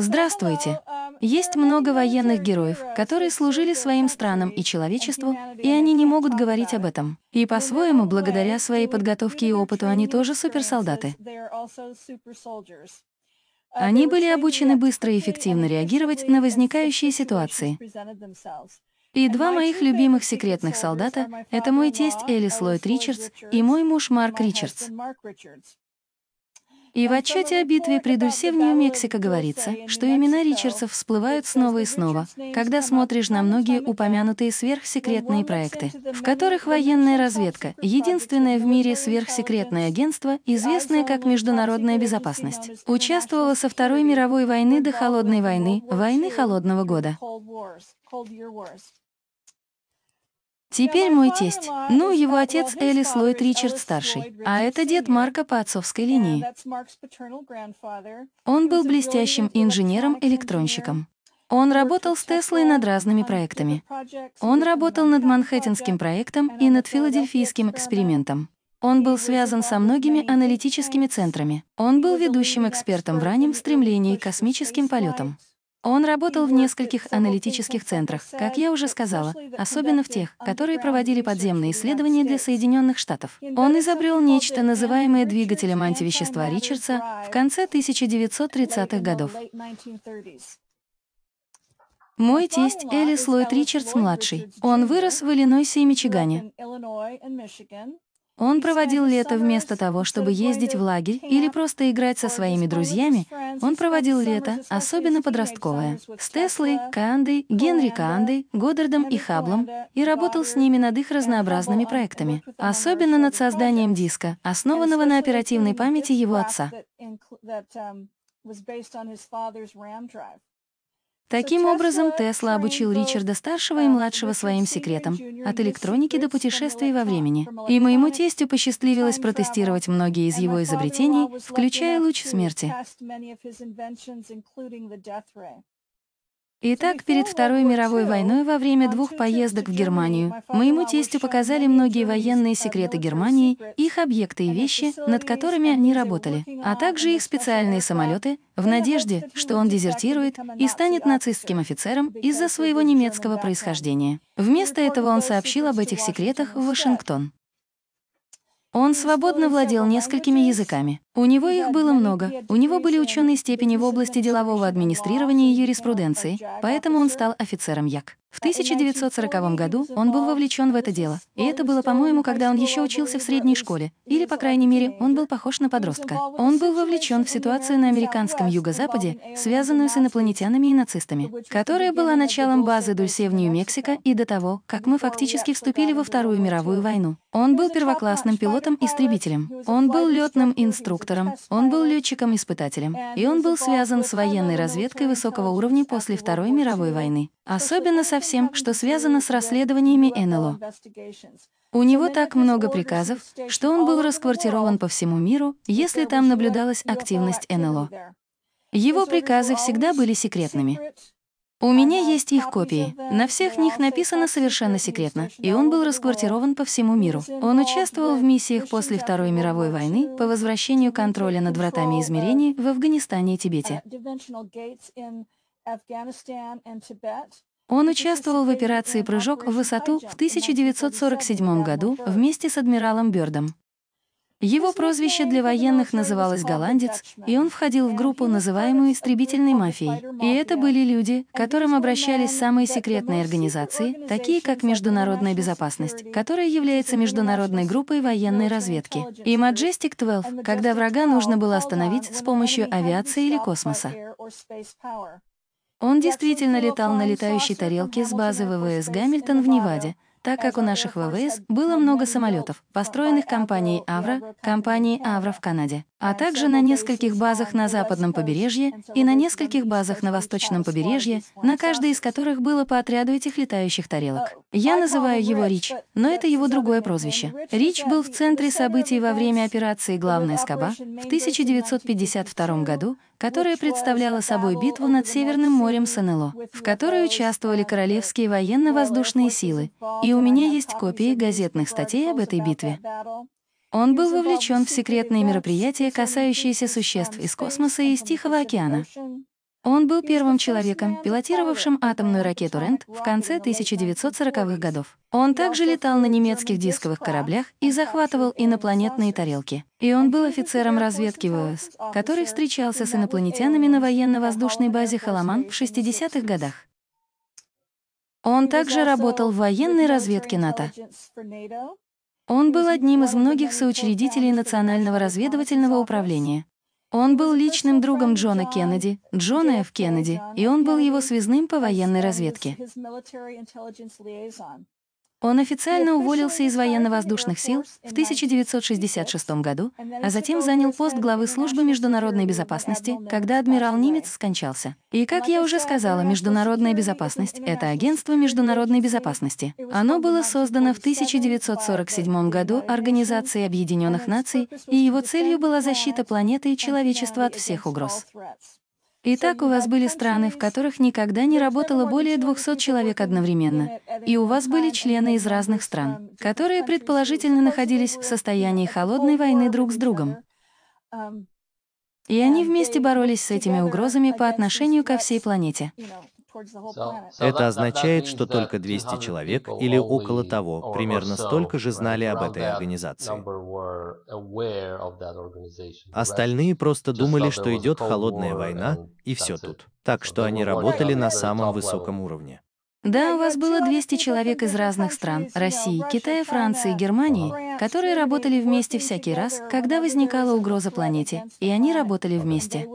Здравствуйте. Есть много военных героев, которые служили своим странам и человечеству, и они не могут говорить об этом. И по-своему, благодаря своей подготовке и опыту, они тоже суперсолдаты. Они были обучены быстро и эффективно реагировать на возникающие ситуации. И два моих любимых секретных солдата — это мой тесть Элис Ллойд Ричардс и мой муж Марк Ричардс. И в отчете о битве при Дульсе в Нью-Мексико говорится, что имена Ричардсов всплывают снова и снова, когда смотришь на многие упомянутые сверхсекретные проекты, в которых военная разведка — единственное в мире сверхсекретное агентство, известное как Международная безопасность, участвовала со Второй мировой войны до Холодной войны, войны Холодного года. Теперь мой тесть. Ну, его отец Элис Ллойд Ричард старший, а это дед Марка по отцовской линии. Он был блестящим инженером-электронщиком. Он работал с Теслой над разными проектами. Он работал над Манхэттенским проектом и над Филадельфийским экспериментом. Он был связан со многими аналитическими центрами. Он был ведущим экспертом в раннем стремлении к космическим полетам. Он работал в нескольких аналитических центрах, как я уже сказала, особенно в тех, которые проводили подземные исследования для Соединенных Штатов. Он изобрел нечто, называемое двигателем антивещества Ричардса в конце 1930-х годов. Мой тесть Элис Ллойд Ричардс-младший. Он вырос в Иллинойсе и Мичигане. Он проводил лето вместо того, чтобы ездить в лагерь или просто играть со своими друзьями, он проводил лето, особенно подростковое, с Теслой, Кандой, Генри Кандой, Годдардом и Хаблом, и работал с ними над их разнообразными проектами, особенно над созданием диска, основанного на оперативной памяти его отца. Таким образом, Тесла обучил Ричарда старшего и младшего своим секретам, от электроники до путешествий во времени. И моему тестю посчастливилось протестировать многие из его изобретений, включая луч смерти. Итак, перед Второй мировой войной во время двух поездок в Германию моему тестю показали многие военные секреты Германии, их объекты и вещи, над которыми они работали, а также их специальные самолеты, в надежде, что он дезертирует и станет нацистским офицером из-за своего немецкого происхождения. Вместо этого он сообщил об этих секретах в Вашингтон. Он свободно владел несколькими языками. У него их было много. У него были ученые степени в области делового администрирования и юриспруденции, поэтому он стал офицером ЯК. В 1940 году он был вовлечен в это дело, и это было, по-моему, когда он еще учился в средней школе, или, по крайней мере, он был похож на подростка. Он был вовлечен в ситуацию на американском юго-западе, связанную с инопланетянами и нацистами, которая была началом базы Дульсе в Нью-Мексико и до того, как мы фактически вступили во Вторую мировую войну. Он был первоклассным пилотом-истребителем. Он был летным инструктором, он был летчиком-испытателем, и он был связан с военной разведкой высокого уровня после Второй мировой войны. Особенно со всем, что связано с расследованиями НЛО. У него так много приказов, что он был расквартирован по всему миру, если там наблюдалась активность НЛО. Его приказы всегда были секретными. У меня есть их копии. На всех них написано совершенно секретно, и он был расквартирован по всему миру. Он участвовал в миссиях после Второй мировой войны по возвращению контроля над вратами измерений в Афганистане и Тибете. Он участвовал в операции «Прыжок в высоту» в 1947 году вместе с адмиралом Бёрдом. Его прозвище для военных называлось «Голландец», и он входил в группу, называемую «Истребительной мафией». И это были люди, к которым обращались самые секретные организации, такие как Международная безопасность, которая является международной группой военной разведки, и Majestic 12, когда врага нужно было остановить с помощью авиации или космоса. Он действительно летал на летающей тарелке с базы ВВС Гамильтон в Неваде, так как у наших ВВС было много самолетов, построенных компанией «Авра», компанией «Авра» в Канаде, а также на нескольких базах на западном побережье и на нескольких базах на восточном побережье, на каждой из которых было по отряду этих летающих тарелок. Я называю его Рич, но это его другое прозвище. Рич был в центре событий во время операции «Главная скоба» в 1952 году, которая представляла собой битву над Северным морем с НЛО, в которой участвовали королевские военно-воздушные силы, и у меня есть копии газетных статей об этой битве. Он был вовлечен в секретные мероприятия, касающиеся существ из космоса и из Тихого океана. Он был первым человеком, пилотировавшим атомную ракету «Рент» в конце 1940-х годов. Он также летал на немецких дисковых кораблях и захватывал инопланетные тарелки. И он был офицером разведки ВОС, который встречался с инопланетянами на военно-воздушной базе Халаман в 60-х годах. Он также работал в военной разведке НАТО. Он был одним из многих соучредителей Национального разведывательного управления. Он был личным другом Джона Кеннеди, Джона Ф. Кеннеди, и он был его связным по военной разведке. Он официально уволился из военно-воздушных сил в 1966 году, а затем занял пост главы службы международной безопасности, когда адмирал Нимец скончался. И, как я уже сказала, международная безопасность — это агентство международной безопасности. Оно было создано в 1947 году Организацией Объединенных Наций, и его целью была защита планеты и человечества от всех угроз. Итак, у вас были страны, в которых никогда не работало более 200 человек одновременно, и у вас были члены из разных стран, которые предположительно находились в состоянии холодной войны друг с другом. И они вместе боролись с этими угрозами по отношению ко всей планете. Это означает, что только 200 человек или около того, примерно столько же знали об этой организации. Остальные просто думали, что идет холодная война, и все тут. Так что они работали на самом высоком уровне. Да, у вас было 200 человек из разных стран — России, Китая, Франции, Германии, которые работали вместе всякий раз, когда возникала угроза планете, и они работали вместе.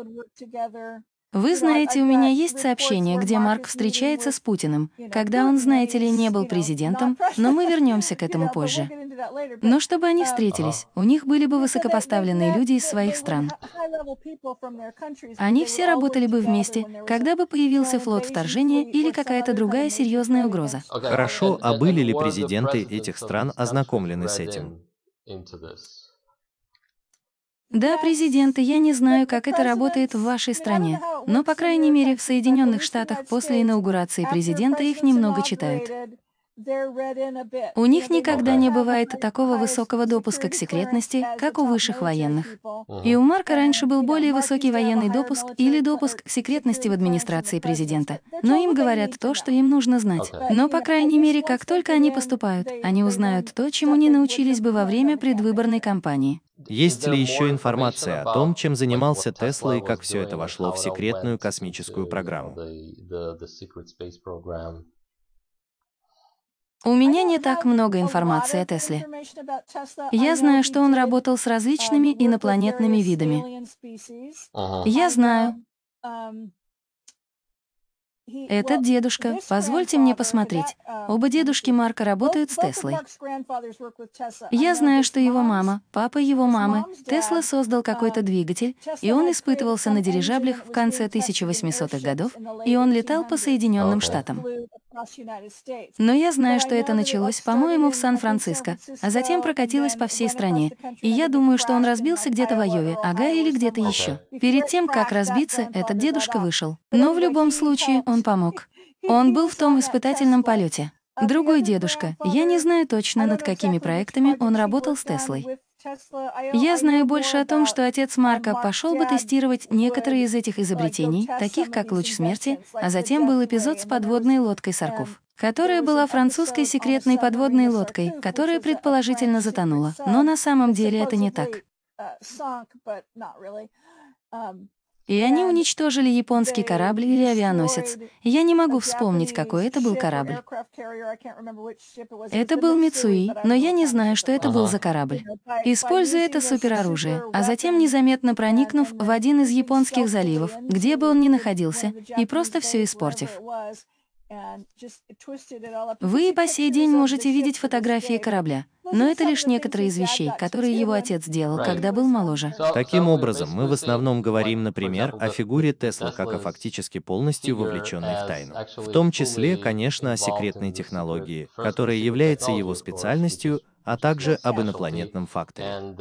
Вы знаете, у меня есть сообщение, где Марк встречается с Путиным, когда он, знаете ли, не был президентом, но мы вернемся к этому позже. Но чтобы они встретились, у них были бы высокопоставленные люди из своих стран. Они все работали бы вместе, когда бы появился флот вторжения или какая-то другая серьезная угроза. Хорошо, а были ли президенты этих стран ознакомлены с этим? Да, президенты, я не знаю, как это работает в вашей стране, но, по крайней мере, в Соединенных Штатах после инаугурации президента их немного читают. У них никогда не бывает такого высокого допуска к секретности, как у высших военных. И у Марка раньше был более высокий военный допуск или допуск к секретности в администрации президента. Но им говорят то, что им нужно знать. Но, по крайней мере, как только они поступают, они узнают то, чему не научились бы во время предвыборной кампании. Есть ли еще информация о том, чем занимался Тесла и как все это вошло в секретную космическую программу? У меня не так много информации о Тесле. Я знаю, что он работал с различными инопланетными видами. Я знаю, этот дедушка, позвольте мне посмотреть. Оба дедушки Марка работают с Теслой. Я знаю, что его мама, папа его мамы, Тесла создал какой-то двигатель, и он испытывался на дирижаблях в конце 1800-х годов, и он летал по Соединенным Штатам. Но я знаю, что это началось, по-моему, в Сан-Франциско, а затем прокатилось по всей стране. И я думаю, что он разбился где-то в Айове, ага, или где-то еще. Перед тем, как разбиться, этот дедушка вышел. Но в любом случае он помог. Он был в том испытательном полете. Другой дедушка. Я не знаю точно, над какими проектами он работал с Теслой. Я знаю больше о том, что отец Марка пошел бы тестировать некоторые из этих изобретений, таких как луч смерти, а затем был эпизод с подводной лодкой Сарков, которая была французской секретной подводной лодкой, которая предположительно затонула. Но на самом деле это не так. И они уничтожили японский корабль или авианосец. Я не могу вспомнить, какой это был корабль. Это был Мицуи, но я не знаю, что это был за корабль. Используя это супероружие, а затем незаметно проникнув в один из японских заливов, где бы он ни находился, и просто все испортив. Вы и по сей день можете видеть фотографии корабля, но это лишь некоторые из вещей, которые его отец делал, когда был моложе. Таким образом, мы в основном говорим, например, о фигуре Тесла как о фактически полностью вовлеченной в тайну. В том числе, конечно, о секретной технологии, которая является его специальностью, а также об инопланетном факторе.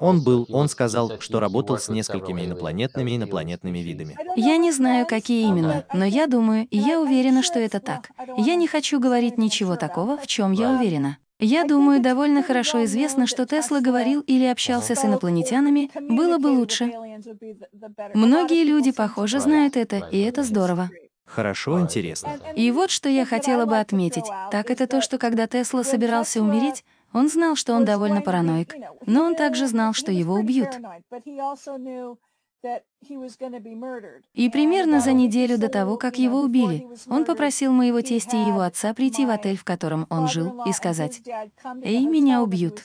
Он был, он сказал, что работал с несколькими инопланетными инопланетными видами. Я не знаю, какие именно, но я думаю, и я уверена, что это так. Я не хочу говорить ничего такого, в чем я уверена. Я думаю, довольно хорошо известно, что Тесла говорил или общался с инопланетянами, было бы лучше, Многие люди, похоже, знают это, и это здорово. Хорошо, интересно. И вот что я хотела бы отметить, так это то, что когда Тесла собирался умереть, он знал, что он довольно параноик, но он также знал, что его убьют. И примерно за неделю до того, как его убили, он попросил моего тестя и его отца прийти в отель, в котором он жил, и сказать, «Эй, меня убьют».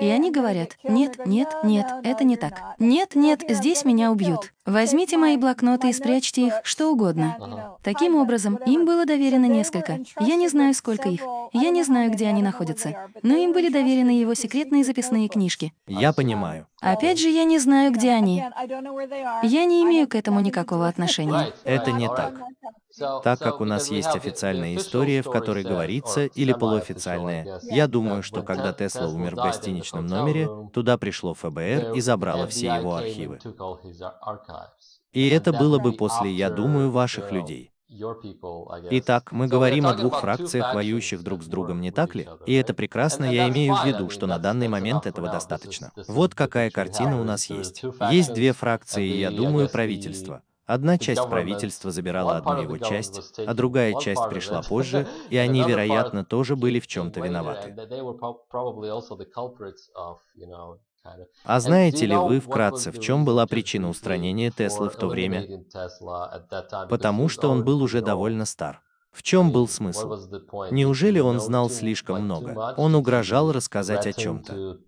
И они говорят, нет, нет, нет, это не так. Нет, нет, здесь меня убьют. Возьмите мои блокноты и спрячьте их, что угодно. Таким образом, им было доверено несколько. Я не знаю, сколько их. Я не знаю, где они находятся. Но им были доверены его секретные записные книжки. Я понимаю. Опять же, я не знаю, где они. Я не имею к этому никакого отношения. Это не так. Так как у нас есть официальная история, в которой говорится, или полуофициальная, я думаю, что когда Тесла умер в гостиничном номере, туда пришло ФБР и забрало все его архивы. И это было бы после, я думаю, ваших людей. Итак, мы говорим о двух фракциях, воюющих друг с другом, не так ли? И это прекрасно, я имею в виду, что на данный момент этого достаточно. Вот какая картина у нас есть. Есть две фракции, я думаю, правительство. Одна часть правительства забирала одну его часть, а другая часть пришла позже, и они, вероятно, тоже были в чем-то виноваты. А знаете ли вы вкратце, в чем была причина устранения Теслы в то время? Потому что он был уже довольно стар. В чем был смысл? Неужели он знал слишком много? Он угрожал рассказать о чем-то.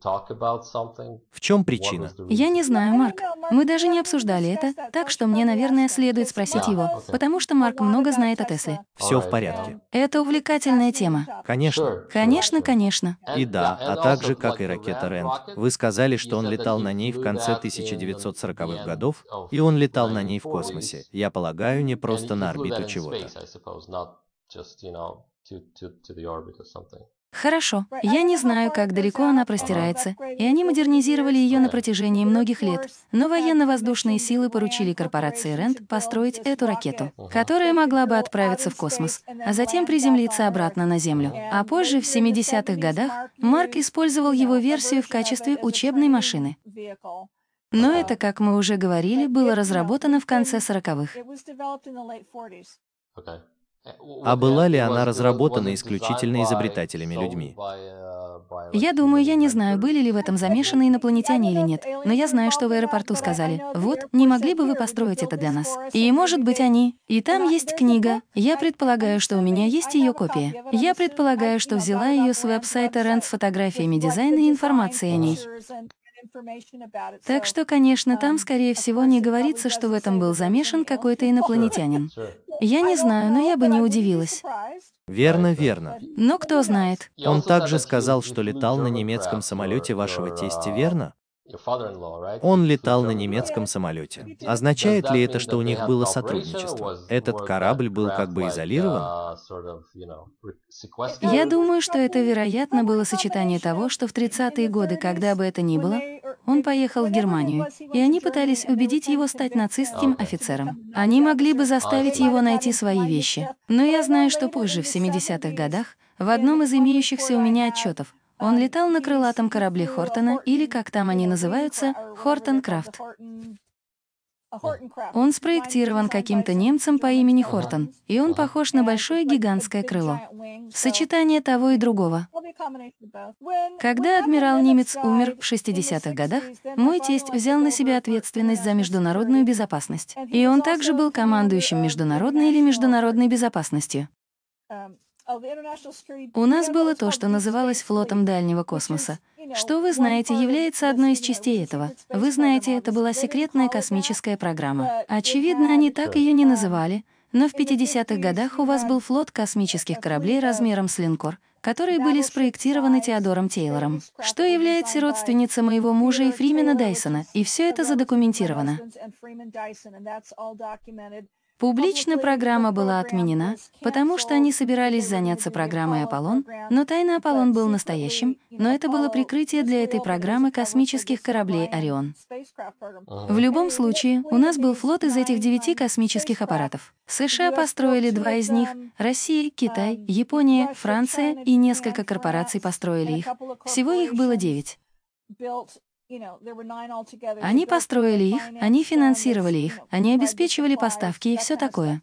В чем причина? Я не знаю, Марк. Мы даже не обсуждали это, так что мне, наверное, следует спросить его, потому что Марк много знает о Тесле. Все в порядке. Это увлекательная тема. Конечно. Конечно, конечно. И да, а также, как и ракета Рэнд, вы сказали, что он летал на ней в конце 1940-х годов, и он летал на ней в космосе. Я полагаю, не просто на орбиту чего-то. Хорошо. Я не знаю, как далеко она простирается, и они модернизировали ее на протяжении многих лет, но военно-воздушные силы поручили корпорации Рент построить эту ракету, которая могла бы отправиться в космос, а затем приземлиться обратно на Землю. А позже, в 70-х годах, Марк использовал его версию в качестве учебной машины. Но это, как мы уже говорили, было разработано в конце 40-х. А была ли она разработана исключительно изобретателями людьми? Я думаю, я не знаю, были ли в этом замешаны инопланетяне или нет, но я знаю, что в аэропорту сказали, вот, не могли бы вы построить это для нас? И, может быть, они. И там есть книга. Я предполагаю, что у меня есть ее копия. Я предполагаю, что взяла ее с веб-сайта Рент с фотографиями дизайна и информацией о ней. Так что, конечно, там, скорее всего, не говорится, что в этом был замешан какой-то инопланетянин. Я не знаю, но я бы не удивилась. Верно, верно. Но кто знает. Он также сказал, что летал на немецком самолете вашего тестя, верно? Он летал на немецком самолете. Означает ли это, что у них было сотрудничество? Этот корабль был как бы изолирован? Я думаю, что это, вероятно, было сочетание того, что в 30-е годы, когда бы это ни было, он поехал в Германию, и они пытались убедить его стать нацистским офицером. Они могли бы заставить его найти свои вещи. Но я знаю, что позже, в 70-х годах, в одном из имеющихся у меня отчетов, он летал на крылатом корабле Хортона, или, как там они называются, Хортон Крафт. Он спроектирован каким-то немцем по имени Хортон, и он похож на большое гигантское крыло. Сочетание того и другого. Когда адмирал немец умер в 60-х годах, мой тесть взял на себя ответственность за международную безопасность. И он также был командующим международной или международной безопасностью. У нас было то, что называлось флотом дальнего космоса. Что вы знаете, является одной из частей этого. Вы знаете, это была секретная космическая программа. Очевидно, они так ее не называли, но в 50-х годах у вас был флот космических кораблей размером с линкор, которые были спроектированы Теодором Тейлором, что является родственницей моего мужа и Фримена Дайсона, и все это задокументировано. Публично программа была отменена, потому что они собирались заняться программой «Аполлон», но тайный «Аполлон» был настоящим, но это было прикрытие для этой программы космических кораблей «Орион». В любом случае, у нас был флот из этих девяти космических аппаратов. США построили два из них, Россия, Китай, Япония, Франция и несколько корпораций построили их. Всего их было девять. Они построили их, они финансировали их, они обеспечивали поставки и все такое.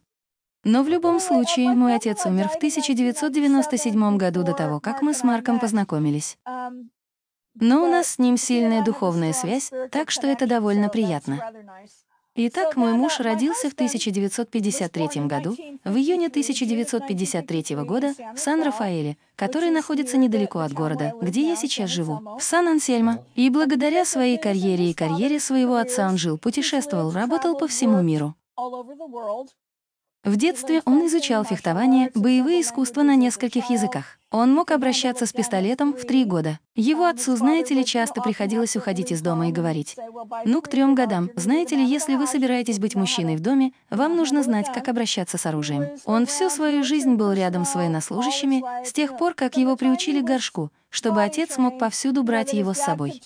Но в любом случае, мой отец умер в 1997 году до того, как мы с Марком познакомились. Но у нас с ним сильная духовная связь, так что это довольно приятно. Итак, мой муж родился в 1953 году, в июне 1953 года в Сан-Рафаэле, который находится недалеко от города, где я сейчас живу, в Сан-Ансельмо. И благодаря своей карьере и карьере своего отца он жил, путешествовал, работал по всему миру. В детстве он изучал фехтование, боевые искусства на нескольких языках. Он мог обращаться с пистолетом в три года. Его отцу, знаете ли, часто приходилось уходить из дома и говорить, «Ну, к трем годам, знаете ли, если вы собираетесь быть мужчиной в доме, вам нужно знать, как обращаться с оружием». Он всю свою жизнь был рядом с военнослужащими, с тех пор, как его приучили к горшку, чтобы отец мог повсюду брать его с собой.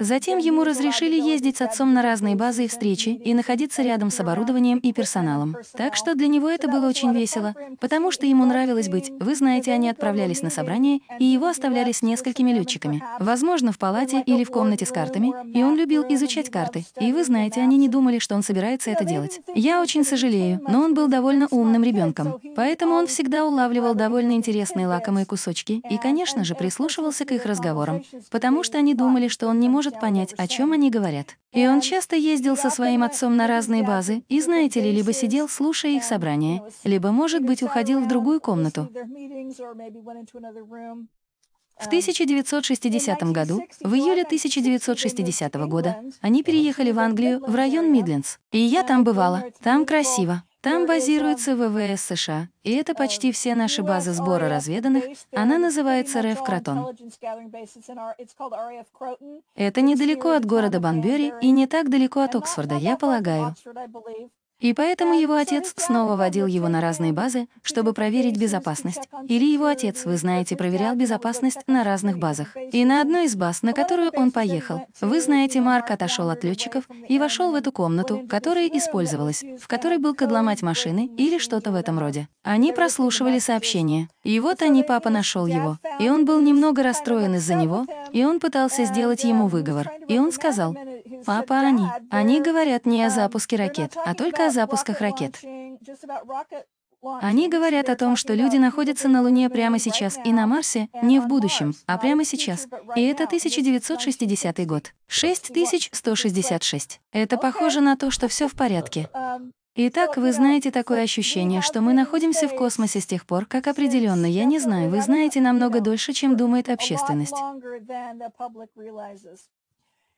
Затем ему разрешили ездить с отцом на разные базы и встречи и находиться рядом с оборудованием и персоналом. Так что для него это было очень весело, потому что ему нравилось быть. Вы знаете, они отправлялись на собрание, и его оставляли с несколькими летчиками. Возможно, в палате или в комнате с картами, и он любил изучать карты. И вы знаете, они не думали, что он собирается это делать. Я очень сожалею, но он был довольно умным ребенком, поэтому он всегда улавливал довольно интересные лакомые кусочки и, конечно же, прислушивался к их разговорам, потому что они думали, что он не может понять, о чем они говорят. И он часто ездил со своим отцом на разные базы, и, знаете ли, либо сидел, слушая их собрания, либо, может быть, уходил в другую комнату. В 1960 году, в июле 1960 года, они переехали в Англию, в район Мидлендс. И я там бывала. Там красиво. Там базируется ВВС США, и это почти все наши базы сбора разведанных. Она называется РФ Кротон. Это недалеко от города Банбери и не так далеко от Оксфорда, я полагаю. И поэтому его отец снова водил его на разные базы, чтобы проверить безопасность. Или его отец, вы знаете, проверял безопасность на разных базах. И на одной из баз, на которую он поехал, вы знаете, Марк отошел от летчиков и вошел в эту комнату, которая использовалась, в которой был кадломать машины или что-то в этом роде. Они прослушивали сообщения. И вот они, папа нашел его. И он был немного расстроен из-за него, и он пытался сделать ему выговор. И он сказал, «Папа, они. Они говорят не о запуске ракет, а только о запусках ракет. Они говорят о том, что люди находятся на Луне прямо сейчас и на Марсе не в будущем, а прямо сейчас. И это 1960 год. 6166. Это похоже на то, что все в порядке. Итак, вы знаете такое ощущение, что мы находимся в космосе с тех пор, как определенно, я не знаю, вы знаете намного дольше, чем думает общественность.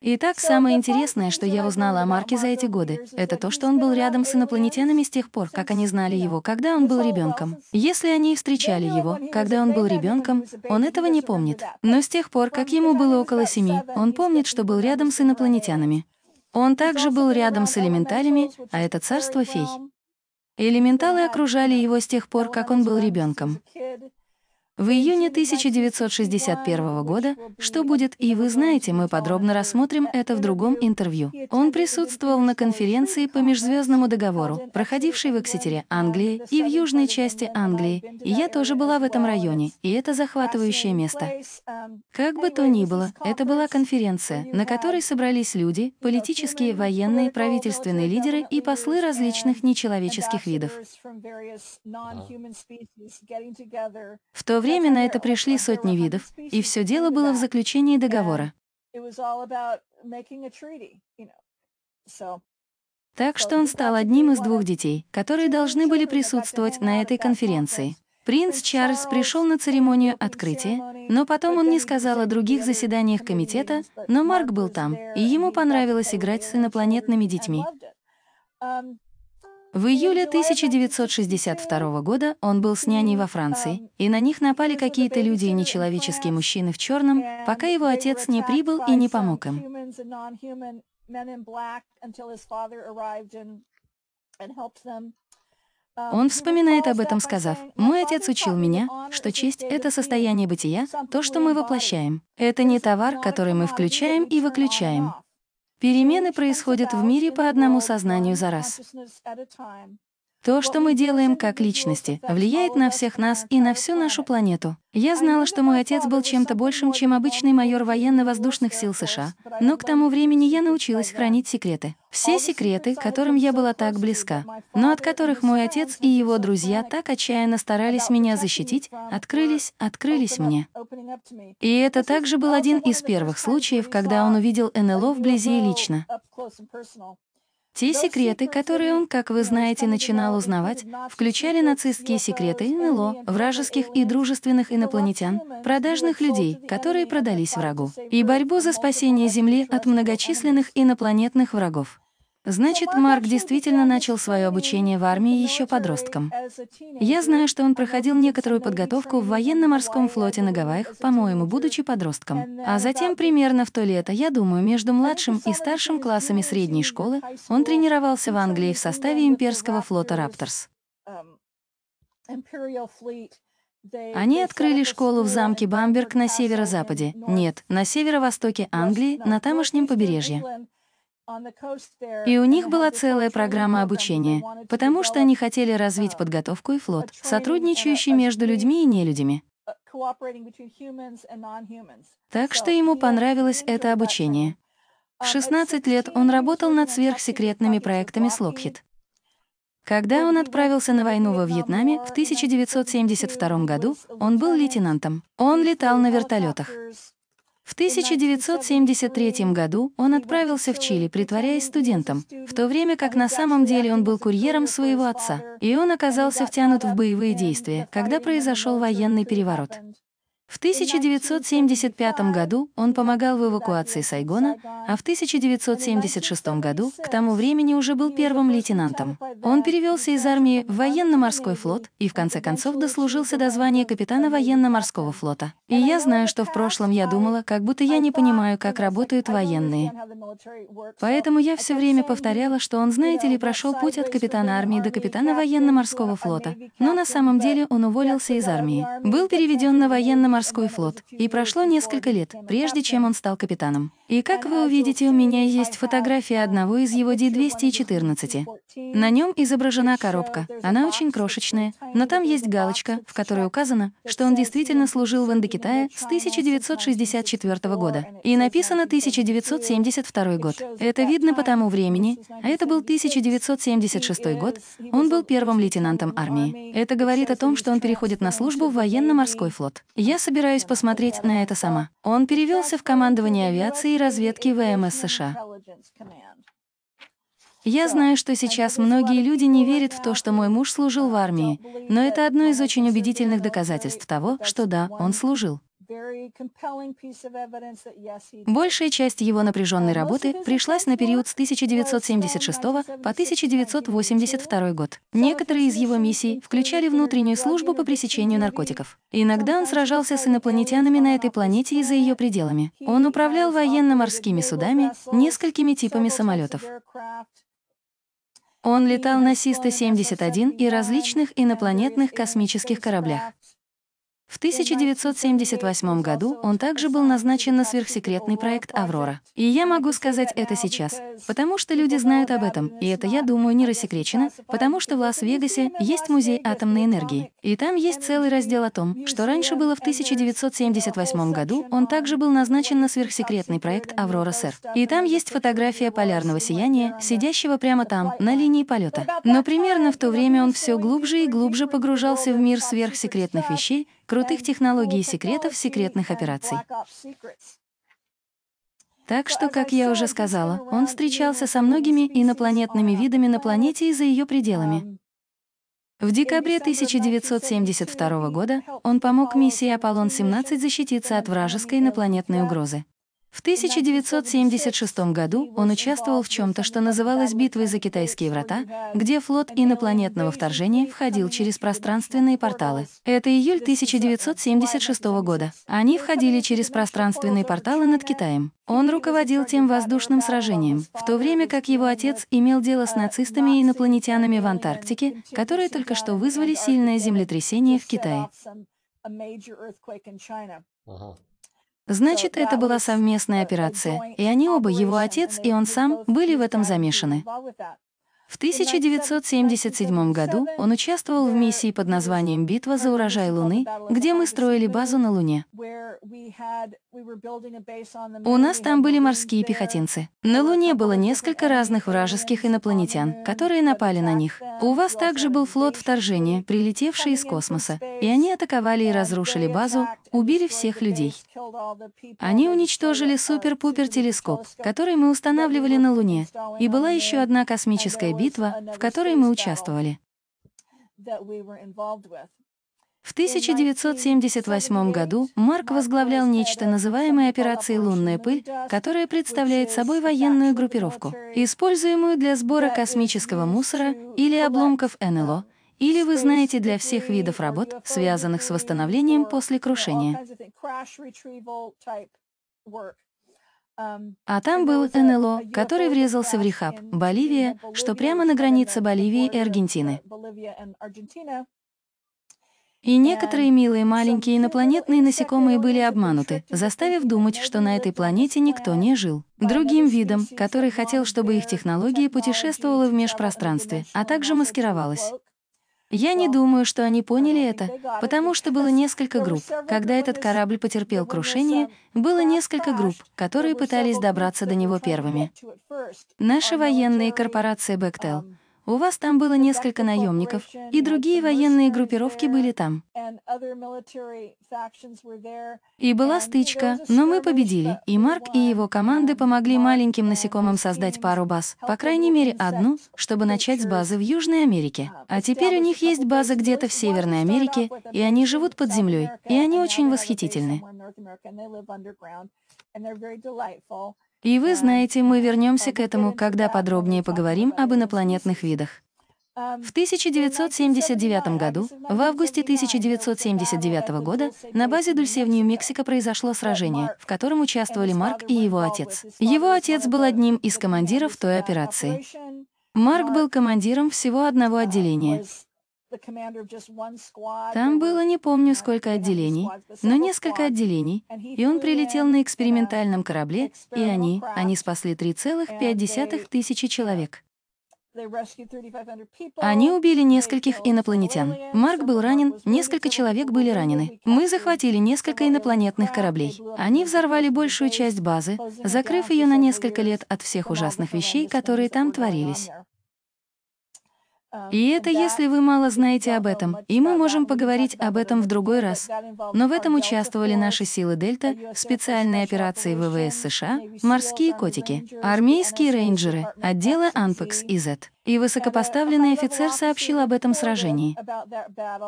Итак, самое интересное, что я узнала о Марке за эти годы, это то, что он был рядом с инопланетянами с тех пор, как они знали его, когда он был ребенком. Если они встречали его, когда он был ребенком, он этого не помнит. Но с тех пор, как ему было около семи, он помнит, что был рядом с инопланетянами. Он также был рядом с элементалями, а это царство фей. Элементалы окружали его с тех пор, как он был ребенком. В июне 1961 года «Что будет?» и вы знаете, мы подробно рассмотрим это в другом интервью. Он присутствовал на конференции по межзвездному договору, проходившей в Эксетере, Англии, и в южной части Англии. И я тоже была в этом районе, и это захватывающее место. Как бы то ни было, это была конференция, на которой собрались люди, политические, военные, правительственные лидеры и послы различных нечеловеческих видов. В то время на это пришли сотни видов, и все дело было в заключении договора. Так что он стал одним из двух детей, которые должны были присутствовать на этой конференции. Принц Чарльз пришел на церемонию открытия, но потом он не сказал о других заседаниях комитета, но Марк был там, и ему понравилось играть с инопланетными детьми. В июле 1962 года он был с няней во Франции, и на них напали какие-то люди и нечеловеческие мужчины в черном, пока его отец не прибыл и не помог им. Он вспоминает об этом, сказав, «Мой отец учил меня, что честь — это состояние бытия, то, что мы воплощаем. Это не товар, который мы включаем и выключаем. Перемены происходят в мире по одному сознанию за раз. То, что мы делаем как личности, влияет на всех нас и на всю нашу планету. Я знала, что мой отец был чем-то большим, чем обычный майор военно-воздушных сил США, но к тому времени я научилась хранить секреты. Все секреты, которым я была так близка, но от которых мой отец и его друзья так отчаянно старались меня защитить, открылись, открылись мне. И это также был один из первых случаев, когда он увидел НЛО вблизи и лично. Те секреты, которые он, как вы знаете, начинал узнавать, включали нацистские секреты НЛО, вражеских и дружественных инопланетян, продажных людей, которые продались врагу, и борьбу за спасение Земли от многочисленных инопланетных врагов. Значит, Марк действительно начал свое обучение в армии еще подростком. Я знаю, что он проходил некоторую подготовку в военно-морском флоте на Гавайях, по-моему, будучи подростком. А затем, примерно в то лето, я думаю, между младшим и старшим классами средней школы, он тренировался в Англии в составе имперского флота «Рапторс». Они открыли школу в замке Бамберг на северо-западе, нет, на северо-востоке Англии, на тамошнем побережье. И у них была целая программа обучения, потому что они хотели развить подготовку и флот, сотрудничающий между людьми и нелюдями. Так что ему понравилось это обучение. В 16 лет он работал над сверхсекретными проектами с Lockheed. Когда он отправился на войну во Вьетнаме в 1972 году, он был лейтенантом. Он летал на вертолетах. В 1973 году он отправился в Чили, притворяясь студентом, в то время как на самом деле он был курьером своего отца, и он оказался втянут в боевые действия, когда произошел военный переворот. В 1975 году он помогал в эвакуации Сайгона, а в 1976 году к тому времени уже был первым лейтенантом. Он перевелся из армии в военно-морской флот и в конце концов дослужился до звания капитана военно-морского флота. И я знаю, что в прошлом я думала, как будто я не понимаю, как работают военные. Поэтому я все время повторяла, что он, знаете ли, прошел путь от капитана армии до капитана военно-морского флота. Но на самом деле он уволился из армии. Был переведен на военно морской флот, и прошло несколько лет, прежде чем он стал капитаном. И как вы увидите, у меня есть фотография одного из его D-214. На нем изображена коробка. Она очень крошечная, но там есть галочка, в которой указано, что он действительно служил в Индокитае с 1964 года. И написано 1972 год. Это видно по тому времени, а это был 1976 год, он был первым лейтенантом армии. Это говорит о том, что он переходит на службу в военно-морской флот. Я собираюсь посмотреть на это сама. Он перевелся в командование авиации и разведки ВМС США. Я знаю, что сейчас многие люди не верят в то, что мой муж служил в армии, но это одно из очень убедительных доказательств того, что да, он служил. Большая часть его напряженной работы пришлась на период с 1976 по 1982 год. Некоторые из его миссий включали внутреннюю службу по пресечению наркотиков. Иногда он сражался с инопланетянами на этой планете и за ее пределами. Он управлял военно-морскими судами, несколькими типами самолетов. Он летал на Систа-71 и различных инопланетных космических кораблях. В 1978 году он также был назначен на сверхсекретный проект «Аврора». И я могу сказать это сейчас, потому что люди знают об этом, и это, я думаю, не рассекречено, потому что в Лас-Вегасе есть музей атомной энергии. И там есть целый раздел о том, что раньше было в 1978 году, он также был назначен на сверхсекретный проект «Аврора СЭР». И там есть фотография полярного сияния, сидящего прямо там, на линии полета. Но примерно в то время он все глубже и глубже погружался в мир сверхсекретных вещей, крутых технологий и секретов секретных операций. Так что, как я уже сказала, он встречался со многими инопланетными видами на планете и за ее пределами. В декабре 1972 года он помог миссии Аполлон-17 защититься от вражеской инопланетной угрозы. В 1976 году он участвовал в чем-то, что называлось «Битвой за китайские врата», где флот инопланетного вторжения входил через пространственные порталы. Это июль 1976 года. Они входили через пространственные порталы над Китаем. Он руководил тем воздушным сражением, в то время как его отец имел дело с нацистами и инопланетянами в Антарктике, которые только что вызвали сильное землетрясение в Китае. Значит, это была совместная операция, и они оба, его отец и он сам, были в этом замешаны. В В 1977 году он участвовал в миссии под названием «Битва за урожай Луны», где мы строили базу на Луне. У нас там были морские пехотинцы. На Луне было несколько разных вражеских инопланетян, которые напали на них. У вас также был флот вторжения, прилетевший из космоса, и они атаковали и разрушили базу, убили всех людей. Они уничтожили супер-пупер телескоп, который мы устанавливали на Луне, и была еще одна космическая битва, в которой мы участвовали. В 1978 году Марк возглавлял нечто называемое операцией «Лунная пыль», которая представляет собой военную группировку, используемую для сбора космического мусора или обломков НЛО, или вы знаете для всех видов работ, связанных с восстановлением после крушения. А там был НЛО, который врезался в Рихаб, Боливия, что прямо на границе Боливии и Аргентины. И некоторые милые маленькие инопланетные насекомые были обмануты, заставив думать, что на этой планете никто не жил. Другим видом, который хотел, чтобы их технология путешествовала в межпространстве, а также маскировалась. Я не думаю, что они поняли это, потому что было несколько групп. Когда этот корабль потерпел крушение, было несколько групп, которые пытались добраться до него первыми. Наши военные корпорация Бэктел — у вас там было несколько наемников, и другие военные группировки были там. И была стычка, но мы победили, и Марк и его команды помогли маленьким насекомым создать пару баз, по крайней мере одну, чтобы начать с базы в Южной Америке. А теперь у них есть база где-то в Северной Америке, и они живут под землей, и они очень восхитительны. И вы знаете, мы вернемся к этому, когда подробнее поговорим об инопланетных видах. В 1979 году, в августе 1979 года, на базе Дульсе в Нью-Мексико произошло сражение, в котором участвовали Марк и его отец. Его отец был одним из командиров той операции. Марк был командиром всего одного отделения. Там было не помню сколько отделений, но несколько отделений, и он прилетел на экспериментальном корабле, и они, они спасли 3,5 тысячи человек. Они убили нескольких инопланетян. Марк был ранен, несколько человек были ранены. Мы захватили несколько инопланетных кораблей. Они взорвали большую часть базы, закрыв ее на несколько лет от всех ужасных вещей, которые там творились. И это если вы мало знаете об этом, и мы можем поговорить об этом в другой раз. Но в этом участвовали наши силы Дельта, специальные операции ВВС США, морские котики, армейские рейнджеры, отделы Анпекс и Z. И высокопоставленный офицер сообщил об этом сражении.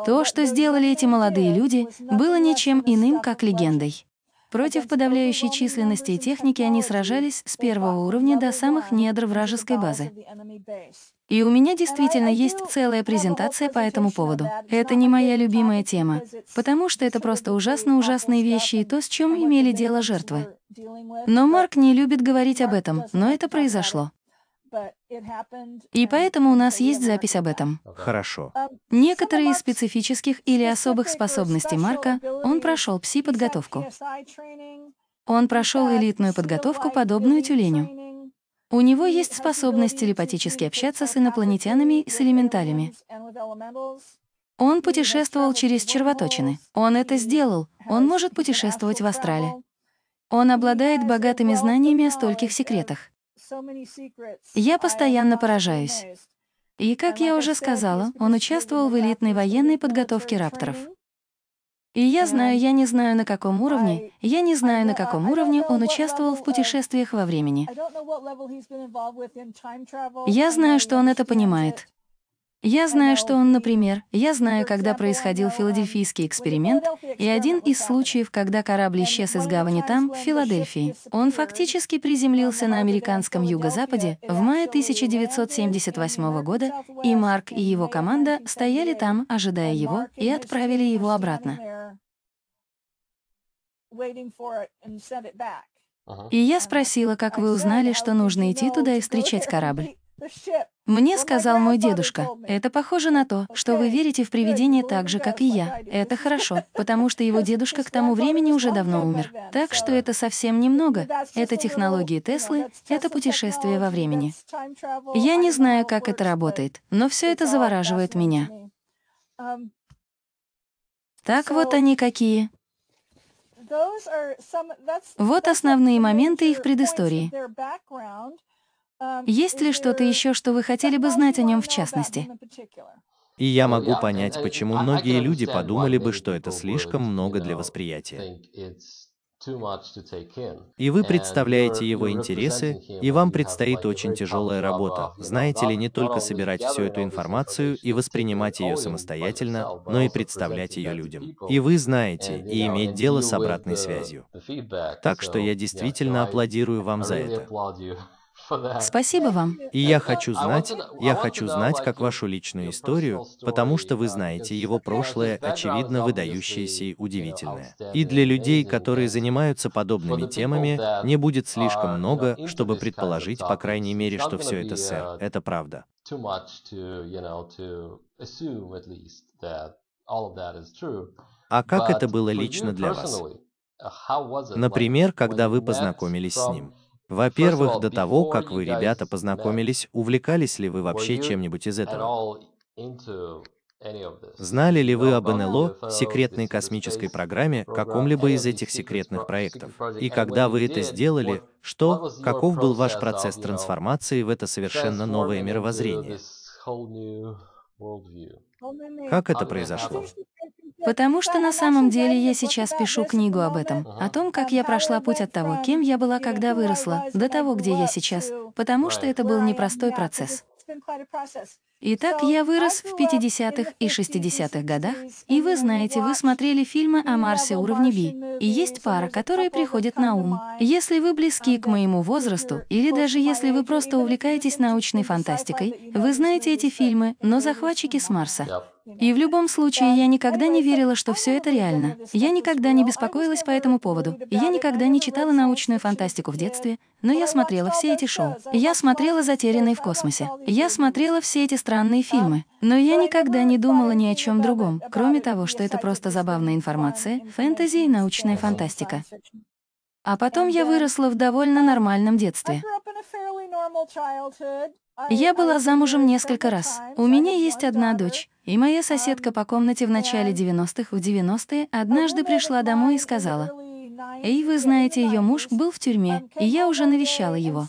То, что сделали эти молодые люди, было ничем иным, как легендой. Против подавляющей численности и техники они сражались с первого уровня до самых недр вражеской базы. И у меня действительно есть целая презентация по этому поводу. Это не моя любимая тема, потому что это просто ужасно ужасные вещи и то, с чем имели дело жертвы. Но Марк не любит говорить об этом, но это произошло. И поэтому у нас есть запись об этом. Хорошо. Некоторые из специфических или особых способностей Марка он прошел пси-подготовку. Он прошел элитную подготовку, подобную тюленю. У него есть способность телепатически общаться с инопланетянами и с элементалями. Он путешествовал через червоточины. Он это сделал. Он может путешествовать в астрале. Он обладает богатыми знаниями о стольких секретах. Я постоянно поражаюсь. И, как я уже сказала, он участвовал в элитной военной подготовке рапторов. И я знаю, я не знаю, на каком уровне, я не знаю, на каком уровне он участвовал в путешествиях во времени. Я знаю, что он это понимает. Я знаю, что он, например, я знаю, когда происходил филадельфийский эксперимент, и один из случаев, когда корабль исчез из гавани там, в Филадельфии. Он фактически приземлился на американском юго-западе в мае 1978 года, и Марк и его команда стояли там, ожидая его, и отправили его обратно. И я спросила, как вы узнали, что нужно идти туда и встречать корабль. Мне сказал мой дедушка, это похоже на то, что вы верите в привидения так же, как и я. Это хорошо, потому что его дедушка к тому времени уже давно умер. Так что это совсем немного. Это технологии Теслы, это путешествие во времени. Я не знаю, как это работает, но все это завораживает меня. Так вот они какие. Вот основные моменты их предыстории. Есть ли что-то еще, что вы хотели бы знать о нем в частности? И я могу понять, почему многие люди подумали бы, что это слишком много для восприятия. И вы представляете его интересы, и вам предстоит очень тяжелая работа, знаете ли, не только собирать всю эту информацию и воспринимать ее самостоятельно, но и представлять ее людям. И вы знаете, и иметь дело с обратной связью. Так что я действительно аплодирую вам за это. Спасибо вам. И я хочу знать, я хочу знать, как вашу личную историю, потому что вы знаете, его прошлое, очевидно, выдающееся и удивительное. И для людей, которые занимаются подобными темами, не будет слишком много, чтобы предположить, по крайней мере, что все это, сэр, это правда. А как это было лично для вас? Например, когда вы познакомились с ним. Во-первых, до того, как вы, ребята, познакомились, увлекались ли вы вообще чем-нибудь из этого? Знали ли вы об НЛО, секретной космической программе, каком-либо из этих секретных проектов? И когда вы это сделали, что, каков был ваш процесс трансформации в это совершенно новое мировоззрение? Как это произошло? Потому что на самом деле я сейчас пишу книгу об этом, о том, как я прошла путь от того, кем я была, когда выросла, до того, где я сейчас, потому что это был непростой процесс. Итак, я вырос в 50-х и 60-х годах, и вы знаете, вы смотрели фильмы о Марсе уровня B, и есть пара, которые приходят на ум. Если вы близки к моему возрасту, или даже если вы просто увлекаетесь научной фантастикой, вы знаете эти фильмы, но захватчики с Марса. И в любом случае, я никогда не верила, что все это реально. Я никогда не беспокоилась по этому поводу. Я никогда не читала научную фантастику в детстве, но я смотрела все эти шоу. Я смотрела «Затерянные в космосе». Я смотрела все эти странные фильмы. Но я никогда не думала ни о чем другом, кроме того, что это просто забавная информация, фэнтези и научная фантастика. А потом я выросла в довольно нормальном детстве. Я была замужем несколько раз. У меня есть одна дочь. И моя соседка по комнате в начале 90-х, в 90-е, однажды пришла домой и сказала, «Эй, вы знаете, ее муж был в тюрьме, и я уже навещала его».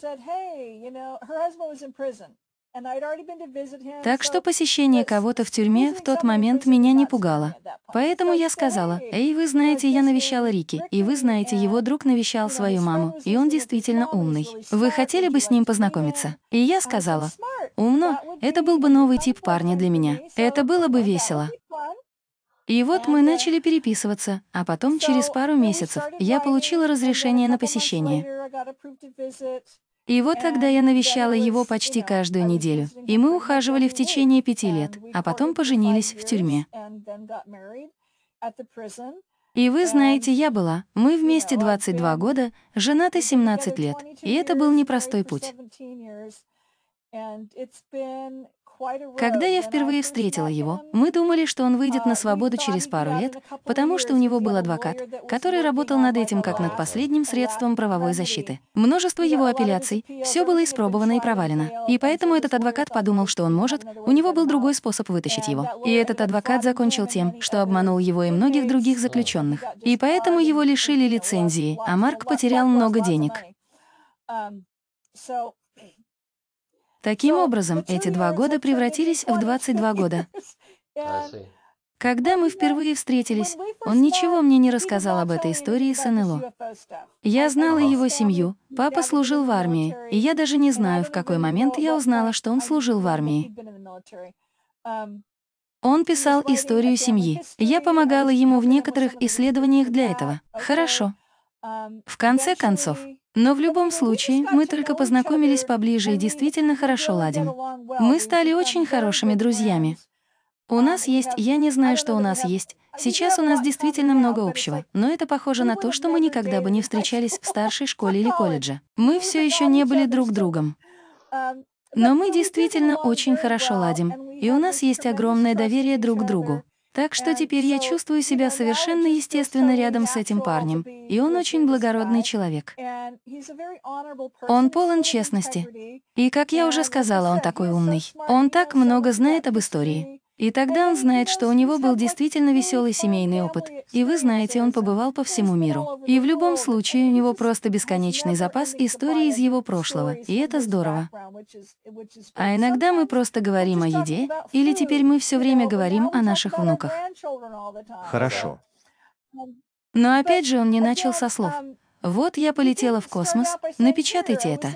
Так что посещение кого-то в тюрьме в тот момент меня не пугало. Поэтому я сказала, «Эй, вы знаете, я навещала Рики, и вы знаете, его друг навещал свою маму, и он действительно умный. Вы хотели бы с ним познакомиться?» И я сказала, «Умно, это был бы новый тип парня для меня. Это было бы весело». И вот мы начали переписываться, а потом через пару месяцев я получила разрешение на посещение. И вот тогда я навещала его почти каждую неделю, и мы ухаживали в течение пяти лет, а потом поженились в тюрьме. И вы знаете, я была, мы вместе 22 года, женаты 17 лет, и это был непростой путь. Когда я впервые встретила его, мы думали, что он выйдет на свободу через пару лет, потому что у него был адвокат, который работал над этим как над последним средством правовой защиты. Множество его апелляций, все было испробовано и провалено. И поэтому этот адвокат подумал, что он может, у него был другой способ вытащить его. И этот адвокат закончил тем, что обманул его и многих других заключенных. И поэтому его лишили лицензии, а Марк потерял много денег. Таким образом, эти два года превратились в 22 года. Когда мы впервые встретились, он ничего мне не рассказал об этой истории с НЛО. Я знала его семью, папа служил в армии, и я даже не знаю, в какой момент я узнала, что он служил в армии. Он писал историю семьи. Я помогала ему в некоторых исследованиях для этого. Хорошо. В конце концов, но в любом случае, мы только познакомились поближе и действительно хорошо ладим. Мы стали очень хорошими друзьями. У нас есть, я не знаю, что у нас есть. Сейчас у нас действительно много общего, но это похоже на то, что мы никогда бы не встречались в старшей школе или колледже. Мы все еще не были друг другом. Но мы действительно очень хорошо ладим, и у нас есть огромное доверие друг к другу. Так что теперь я чувствую себя совершенно естественно рядом с этим парнем, и он очень благородный человек. Он полон честности. И, как я уже сказала, он такой умный. Он так много знает об истории. И тогда он знает, что у него был действительно веселый семейный опыт. И вы знаете, он побывал по всему миру. И в любом случае у него просто бесконечный запас истории из его прошлого. И это здорово. А иногда мы просто говорим о еде, или теперь мы все время говорим о наших внуках. Хорошо. Но опять же он не начал со слов. Вот я полетела в космос, напечатайте это.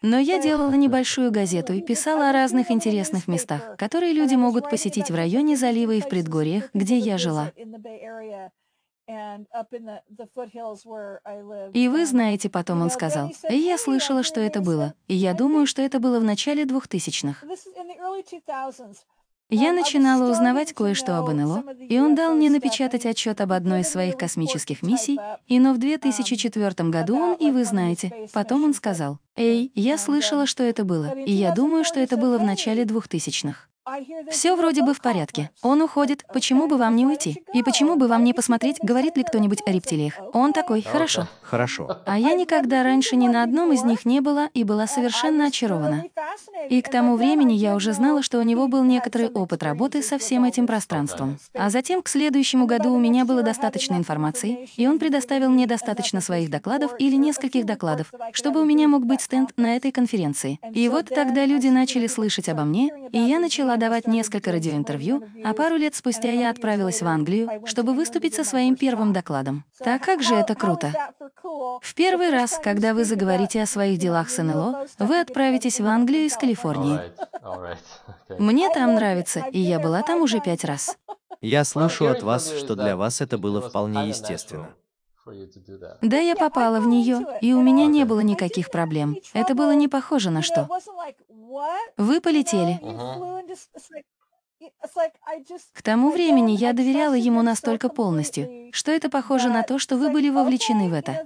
Но я делала небольшую газету и писала о разных интересных местах, которые люди могут посетить в районе залива и в предгорьях, где я жила. И вы знаете, потом он сказал, и я слышала, что это было, и я думаю, что это было в начале двухтысячных. Я начинала узнавать кое-что об НЛО, и он дал мне напечатать отчет об одной из своих космических миссий, и но в 2004 году он, и вы знаете, потом он сказал, «Эй, я слышала, что это было, и я думаю, что это было в начале 2000-х». Все вроде бы в порядке. Он уходит. Почему бы вам не уйти? И почему бы вам не посмотреть, говорит ли кто-нибудь о рептилиях? Он такой, хорошо. Хорошо. А я никогда раньше ни на одном из них не была и была совершенно очарована. И к тому времени я уже знала, что у него был некоторый опыт работы со всем этим пространством. А затем к следующему году у меня было достаточно информации, и он предоставил мне достаточно своих докладов или нескольких докладов, чтобы у меня мог быть стенд на этой конференции. И вот тогда люди начали слышать обо мне, и я начала давать несколько радиоинтервью, а пару лет спустя я отправилась в Англию, чтобы выступить со своим первым докладом. Так как же это круто! В первый раз, когда вы заговорите о своих делах с НЛО, вы отправитесь в Англию из Калифорнии. Мне там нравится, и я была там уже пять раз. Я слышу от вас, что для вас это было вполне естественно. Да, я попала в нее, и у меня не было никаких проблем. Это было не похоже на что. Вы полетели. К тому времени я доверяла ему настолько полностью, что это похоже на то, что вы были вовлечены в это.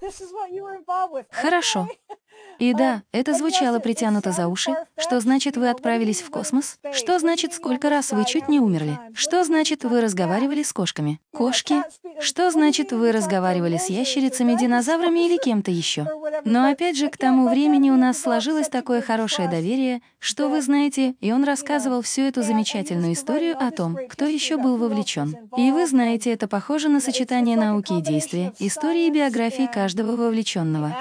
Хорошо. И да, это звучало притянуто за уши. Что значит, вы отправились в космос? Что значит, сколько раз вы чуть не умерли? Что значит, вы разговаривали с кошками? Кошки? Что значит, вы разговаривали с ящерицами, динозаврами или кем-то еще? Но опять же, к тому времени у нас сложилось такое хорошее доверие, что вы знаете, и он рассказывал всю эту замечательную историю о том, кто еще был вовлечен. И вы знаете, это похоже на сочетание науки и действия, истории и биографии каждого вовлеченного.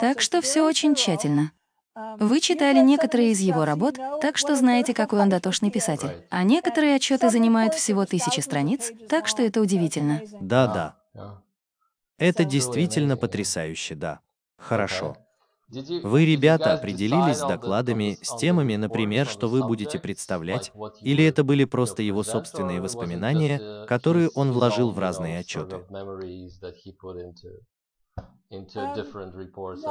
Так что все очень тщательно. Um, Вы читали некоторые из его работ, так что знаете, какой он дотошный писатель. А некоторые отчеты занимают всего тысячи страниц, так что это удивительно. Да, да. Это действительно потрясающе, да. Хорошо. Вы, ребята, определились с докладами, с темами, например, что вы будете представлять, или это были просто его собственные воспоминания, которые он вложил в разные отчеты?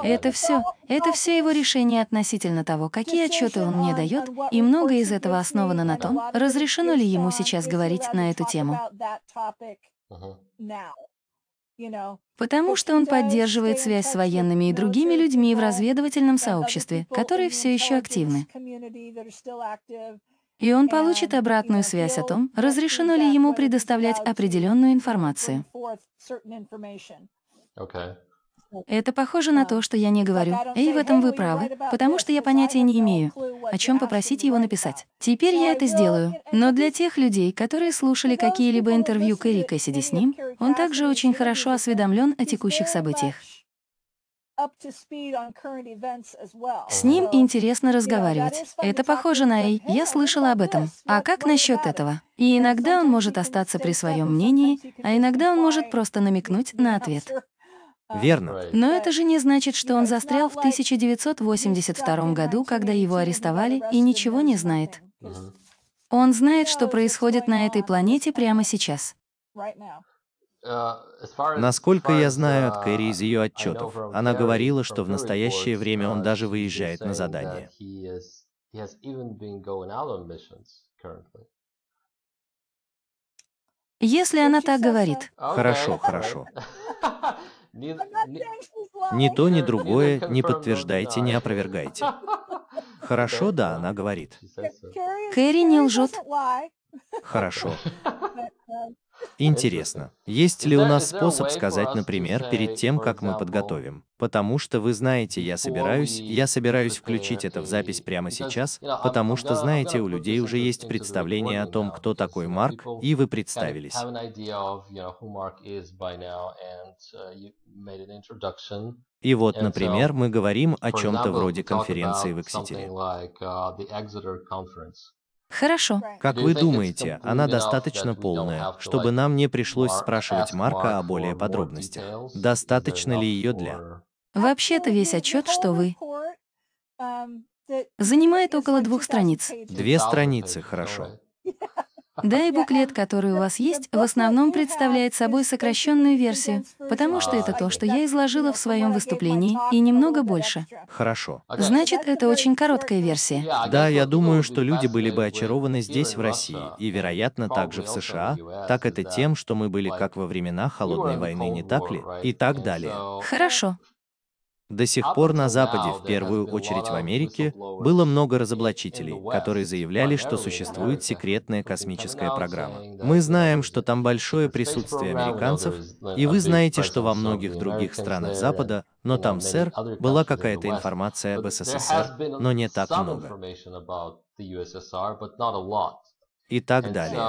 Это все. Это все его решение относительно того, какие отчеты он мне дает, и многое из этого основано на том, разрешено ли ему сейчас говорить на эту тему. Потому что он поддерживает связь с военными и другими людьми в разведывательном сообществе, которые все еще активны. И он получит обратную связь о том, разрешено ли ему предоставлять определенную информацию. Это похоже на то, что я не говорю. Эй, в этом вы правы, потому что я понятия не имею, о чем попросить его написать. Теперь я это сделаю. Но для тех людей, которые слушали какие-либо интервью Кэрри Кэссиди с ним, он также очень хорошо осведомлен о текущих событиях. С ним интересно разговаривать. Это похоже на «Эй, я слышала об этом». А как насчет этого? И иногда он может остаться при своем мнении, а иногда он может просто намекнуть на ответ. Верно. Но это же не значит, что он застрял в 1982 году, когда его арестовали, и ничего не знает. Он знает, что происходит на этой планете прямо сейчас. Насколько я знаю от Кэрри из ее отчетов, она говорила, что в настоящее время он даже выезжает на задание. Если она так говорит. Хорошо, хорошо. Ни то, ни другое не подтверждайте, не опровергайте. Хорошо, да, она говорит. Кэрри не лжет. Хорошо. Интересно, есть ли у нас способ сказать, например, перед тем, как мы подготовим? Потому что вы знаете, я собираюсь, я собираюсь включить это в запись прямо сейчас, потому что, знаете, у людей уже есть представление о том, кто такой Марк, и вы представились. И вот, например, мы говорим о чем-то вроде конференции в Экситере. Хорошо. Как вы думаете, она достаточно полная, чтобы нам не пришлось спрашивать Марка о более подробностях? Достаточно ли ее для... Вообще-то весь отчет, что вы... Занимает около двух страниц. Две страницы, хорошо. Да, и буклет, который у вас есть, в основном представляет собой сокращенную версию, потому что это то, что я изложила в своем выступлении, и немного больше. Хорошо. Значит, это очень короткая версия. Да, я думаю, что люди были бы очарованы здесь, в России, и, вероятно, также в США, так это тем, что мы были как во времена Холодной войны, не так ли? И так далее. Хорошо. До сих пор на Западе, в первую очередь в Америке, было много разоблачителей, которые заявляли, что существует секретная космическая программа. Мы знаем, что там большое присутствие американцев, и вы знаете, что во многих других странах Запада, но там, сэр, была какая-то информация об СССР, но не так много. И так далее.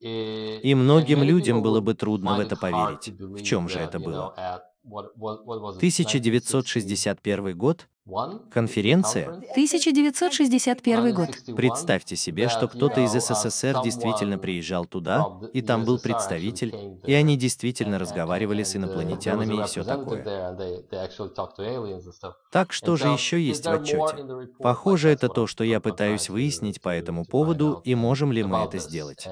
И многим людям было бы трудно в это поверить. В чем же это было? 1961 год? Конференция? 1961 год. Представьте себе, что кто-то из СССР действительно приезжал туда, и там был представитель, и они действительно разговаривали с инопланетянами и все такое. Так что же еще есть в отчете? Похоже, это то, что я пытаюсь выяснить по этому поводу, и можем ли мы это сделать.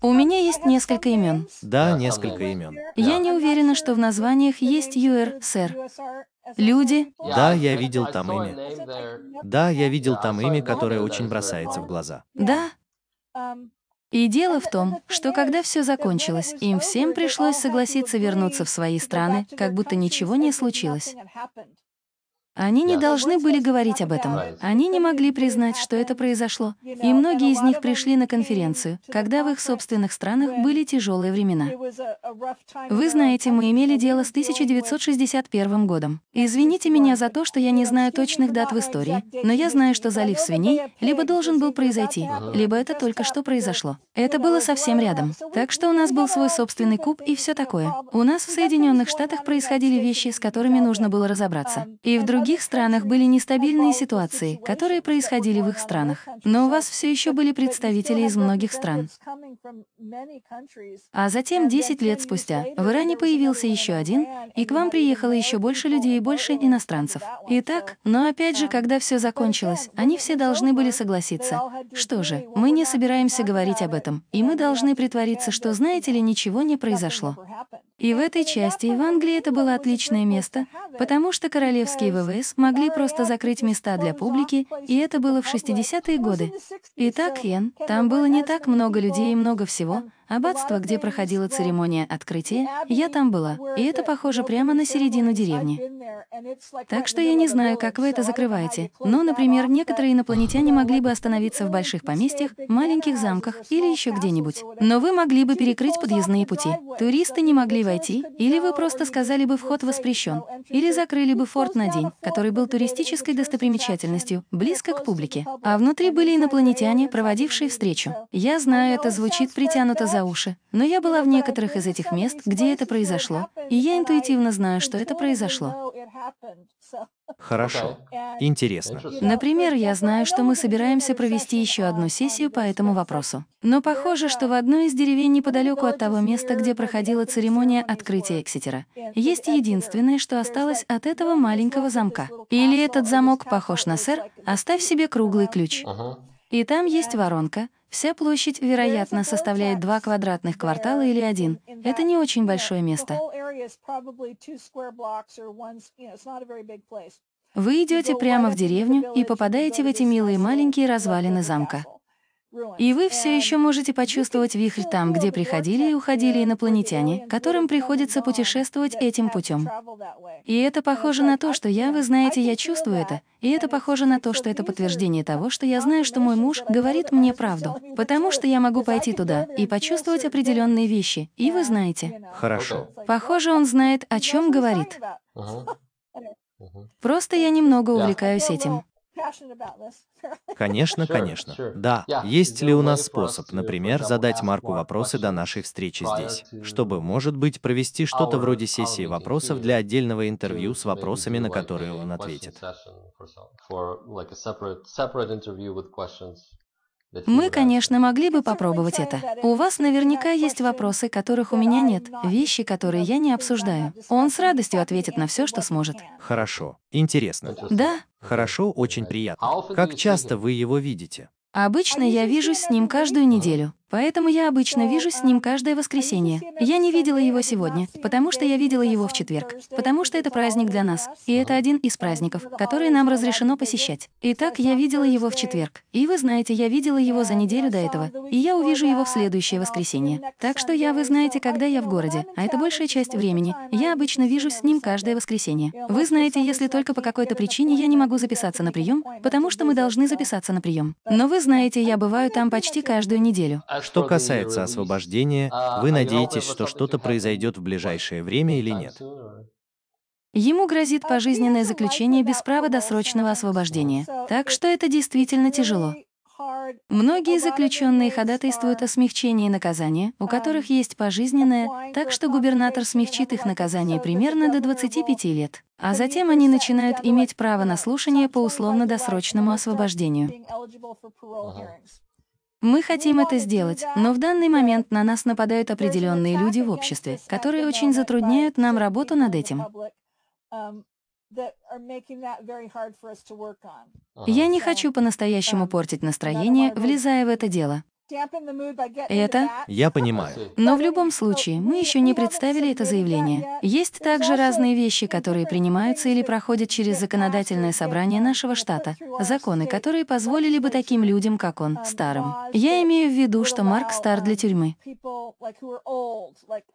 У меня есть несколько имен. Да, несколько имен. Я не уверена, что в названиях есть ЮР, сэр. Люди? Да, я видел там имя. Да, я видел там имя, которое очень бросается в глаза. Да. И дело в том, что когда все закончилось, им всем пришлось согласиться вернуться в свои страны, как будто ничего не случилось. Они не должны были говорить об этом. Они не могли признать, что это произошло. И многие из них пришли на конференцию, когда в их собственных странах были тяжелые времена. Вы знаете, мы имели дело с 1961 годом. Извините меня за то, что я не знаю точных дат в истории, но я знаю, что залив свиней либо должен был произойти, либо это только что произошло. Это было совсем рядом. Так что у нас был свой собственный куб и все такое. У нас в Соединенных Штатах происходили вещи, с которыми нужно было разобраться. И в других других странах были нестабильные ситуации, которые происходили в их странах. Но у вас все еще были представители из многих стран. А затем, 10 лет спустя, в Иране появился еще один, и к вам приехало еще больше людей и больше иностранцев. Итак, но опять же, когда все закончилось, они все должны были согласиться. Что же, мы не собираемся говорить об этом, и мы должны притвориться, что, знаете ли, ничего не произошло. И в этой части в Англии это было отличное место, потому что королевские ВВС могли просто закрыть места для публики, и это было в 60-е годы. Итак, Йен, там было не так много людей и много всего, Аббатство, где проходила церемония открытия, я там была, и это похоже прямо на середину деревни. Так что я не знаю, как вы это закрываете, но, например, некоторые инопланетяне могли бы остановиться в больших поместьях, маленьких замках или еще где-нибудь. Но вы могли бы перекрыть подъездные пути. Туристы не могли войти, или вы просто сказали бы «вход воспрещен», или закрыли бы форт на день, который был туристической достопримечательностью, близко к публике. А внутри были инопланетяне, проводившие встречу. Я знаю, это звучит притянуто за уши. Но я была в некоторых из этих мест, где это произошло, и я интуитивно знаю, что это произошло. Хорошо. Интересно. Например, я знаю, что мы собираемся провести еще одну сессию по этому вопросу. Но похоже, что в одной из деревень неподалеку от того места, где проходила церемония открытия Экситера, есть единственное, что осталось от этого маленького замка. Или этот замок похож на сэр, оставь себе круглый ключ. И там есть воронка, Вся площадь, вероятно, составляет два квадратных квартала или один. Это не очень большое место. Вы идете прямо в деревню и попадаете в эти милые маленькие развалины замка. И вы все еще можете почувствовать вихрь там, где приходили и уходили инопланетяне, которым приходится путешествовать этим путем. И это похоже на то, что я, вы знаете, я чувствую это. И это похоже на то, что это подтверждение того, что я знаю, что мой муж говорит мне правду. Потому что я могу пойти туда и почувствовать определенные вещи. И вы знаете. Хорошо. Похоже, он знает, о чем говорит. Просто я немного увлекаюсь этим. Конечно, конечно. Да. Есть ли у нас способ, например, задать Марку вопросы до нашей встречи здесь, чтобы, может быть, провести что-то вроде сессии вопросов для отдельного интервью с вопросами, на которые он ответит? Мы, конечно, могли бы попробовать это. У вас наверняка есть вопросы, которых у меня нет, вещи, которые я не обсуждаю. Он с радостью ответит на все, что сможет. Хорошо. Интересно. Да, Хорошо, очень приятно. Как часто вы его видите? обычно я вижусь с ним каждую неделю. Поэтому я обычно вижусь с ним каждое воскресенье. Я не видела его сегодня, потому что я видела его в четверг, потому что это праздник для нас, и это один из праздников, которые нам разрешено посещать. Итак, я видела его в четверг. И вы знаете, я видела его за неделю до этого, и я увижу его в следующее воскресенье. Так что я, вы знаете, когда я в городе, а это большая часть времени, я обычно вижусь с ним каждое воскресенье. Вы знаете, если только по какой-то причине я не могу записаться на прием, потому что мы должны записаться на прием. Но вы знаете, я бываю там почти каждую неделю. Что касается освобождения, вы надеетесь, что что-то произойдет в ближайшее время или нет? Ему грозит пожизненное заключение без права досрочного освобождения. Так что это действительно тяжело. Многие заключенные ходатайствуют о смягчении наказания, у которых есть пожизненное, так что губернатор смягчит их наказание примерно до 25 лет. А затем они начинают иметь право на слушание по условно-досрочному освобождению. Мы хотим это сделать, но в данный момент на нас нападают определенные люди в обществе, которые очень затрудняют нам работу над этим. Я не хочу по-настоящему портить настроение, влезая в это дело. Это? Я понимаю. Но в любом случае, мы еще не представили это заявление. Есть также разные вещи, которые принимаются или проходят через законодательное собрание нашего штата, законы, которые позволили бы таким людям, как он, старым. Я имею в виду, что Марк стар для тюрьмы.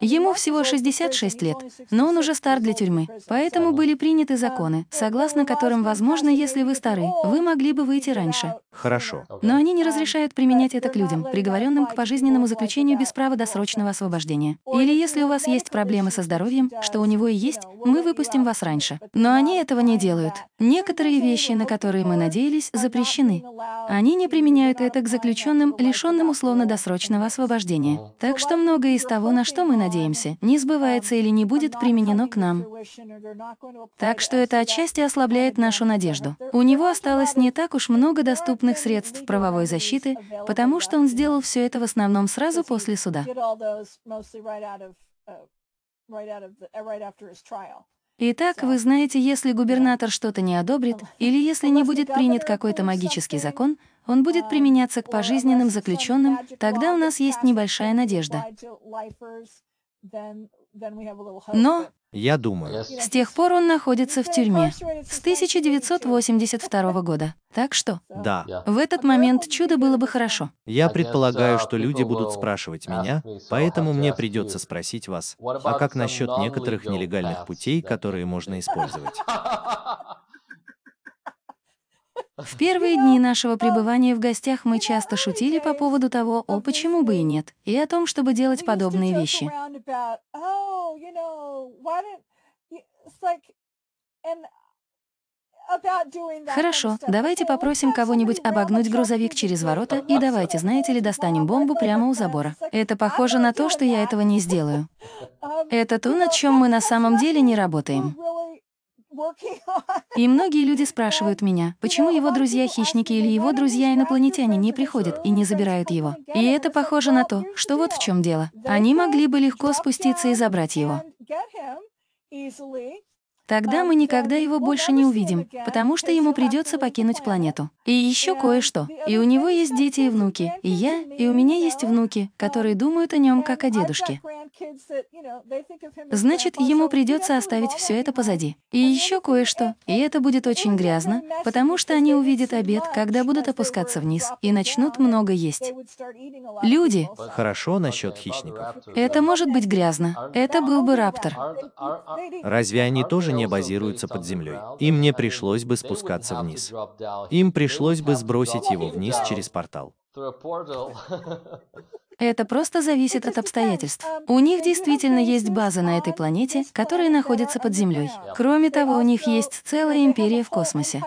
Ему всего 66 лет, но он уже стар для тюрьмы. Поэтому были приняты законы, согласно которым, возможно, если вы стары, вы могли бы выйти раньше. Хорошо. Но они не разрешают применять это к людям, приговоренным к пожизненному заключению без права досрочного освобождения. Или если у вас есть проблемы со здоровьем, что у него и есть, мы выпустим вас раньше. Но они этого не делают. Некоторые вещи, на которые мы надеялись, запрещены. Они не применяют это к заключенным, лишенным условно-досрочного освобождения. Так что многое из того, на что мы надеемся, не сбывается или не будет применено к нам. Так что это отчасти ослабляет нашу надежду. У него осталось не так уж много доступных средств правовой защиты, потому что он сделал все это в основном сразу после суда. Итак, вы знаете, если губернатор что-то не одобрит, или если не будет принят какой-то магический закон, он будет применяться к пожизненным заключенным, тогда у нас есть небольшая надежда. Но я думаю. С тех пор он находится в тюрьме. С 1982 года. Так что? Да. В этот момент чудо было бы хорошо. Я предполагаю, что люди будут спрашивать меня, поэтому мне придется спросить вас, а как насчет некоторых нелегальных путей, которые можно использовать? В первые дни нашего пребывания в гостях мы часто шутили по поводу того, о, почему бы и нет, и о том, чтобы делать подобные вещи. Хорошо, давайте попросим кого-нибудь обогнуть грузовик через ворота, и давайте, знаете ли, достанем бомбу прямо у забора. Это похоже на то, что я этого не сделаю. Это то, над чем мы на самом деле не работаем. И многие люди спрашивают меня, почему его друзья-хищники или его друзья-инопланетяне не приходят и не забирают его. И это похоже на то, что вот в чем дело. Они могли бы легко спуститься и забрать его. Тогда мы никогда его больше не увидим, потому что ему придется покинуть планету. И еще кое-что. И у него есть дети и внуки, и я, и у меня есть внуки, которые думают о нем как о дедушке. Значит, ему придется оставить все это позади. И еще кое-что. И это будет очень грязно, потому что они увидят обед, когда будут опускаться вниз, и начнут много есть. Люди. Хорошо насчет хищников. Это может быть грязно. Это был бы раптор. Разве они тоже не базируются под землей? Им не пришлось бы спускаться вниз. Им пришлось бы сбросить его вниз через портал. Это просто зависит от обстоятельств. У них действительно есть база на этой планете, которая находится под землей. Кроме того, у них есть целая империя в космосе.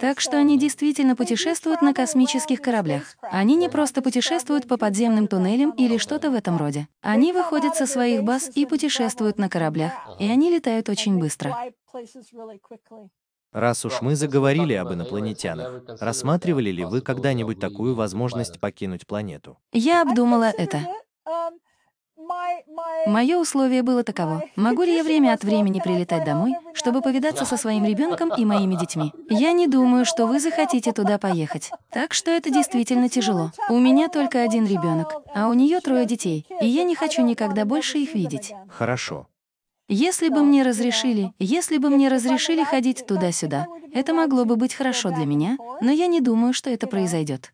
Так что они действительно путешествуют на космических кораблях. Они не просто путешествуют по подземным туннелям или что-то в этом роде. Они выходят со своих баз и путешествуют на кораблях, и они летают очень быстро. Раз уж мы заговорили об инопланетянах, рассматривали ли вы когда-нибудь такую возможность покинуть планету? Я обдумала это. Мое условие было таково. Могу ли я время от времени прилетать домой, чтобы повидаться со своим ребенком и моими детьми? Я не думаю, что вы захотите туда поехать. Так что это действительно тяжело. У меня только один ребенок, а у нее трое детей, и я не хочу никогда больше их видеть. Хорошо. Если бы мне разрешили, если бы мне разрешили ходить туда-сюда, это могло бы быть хорошо для меня, но я не думаю, что это произойдет.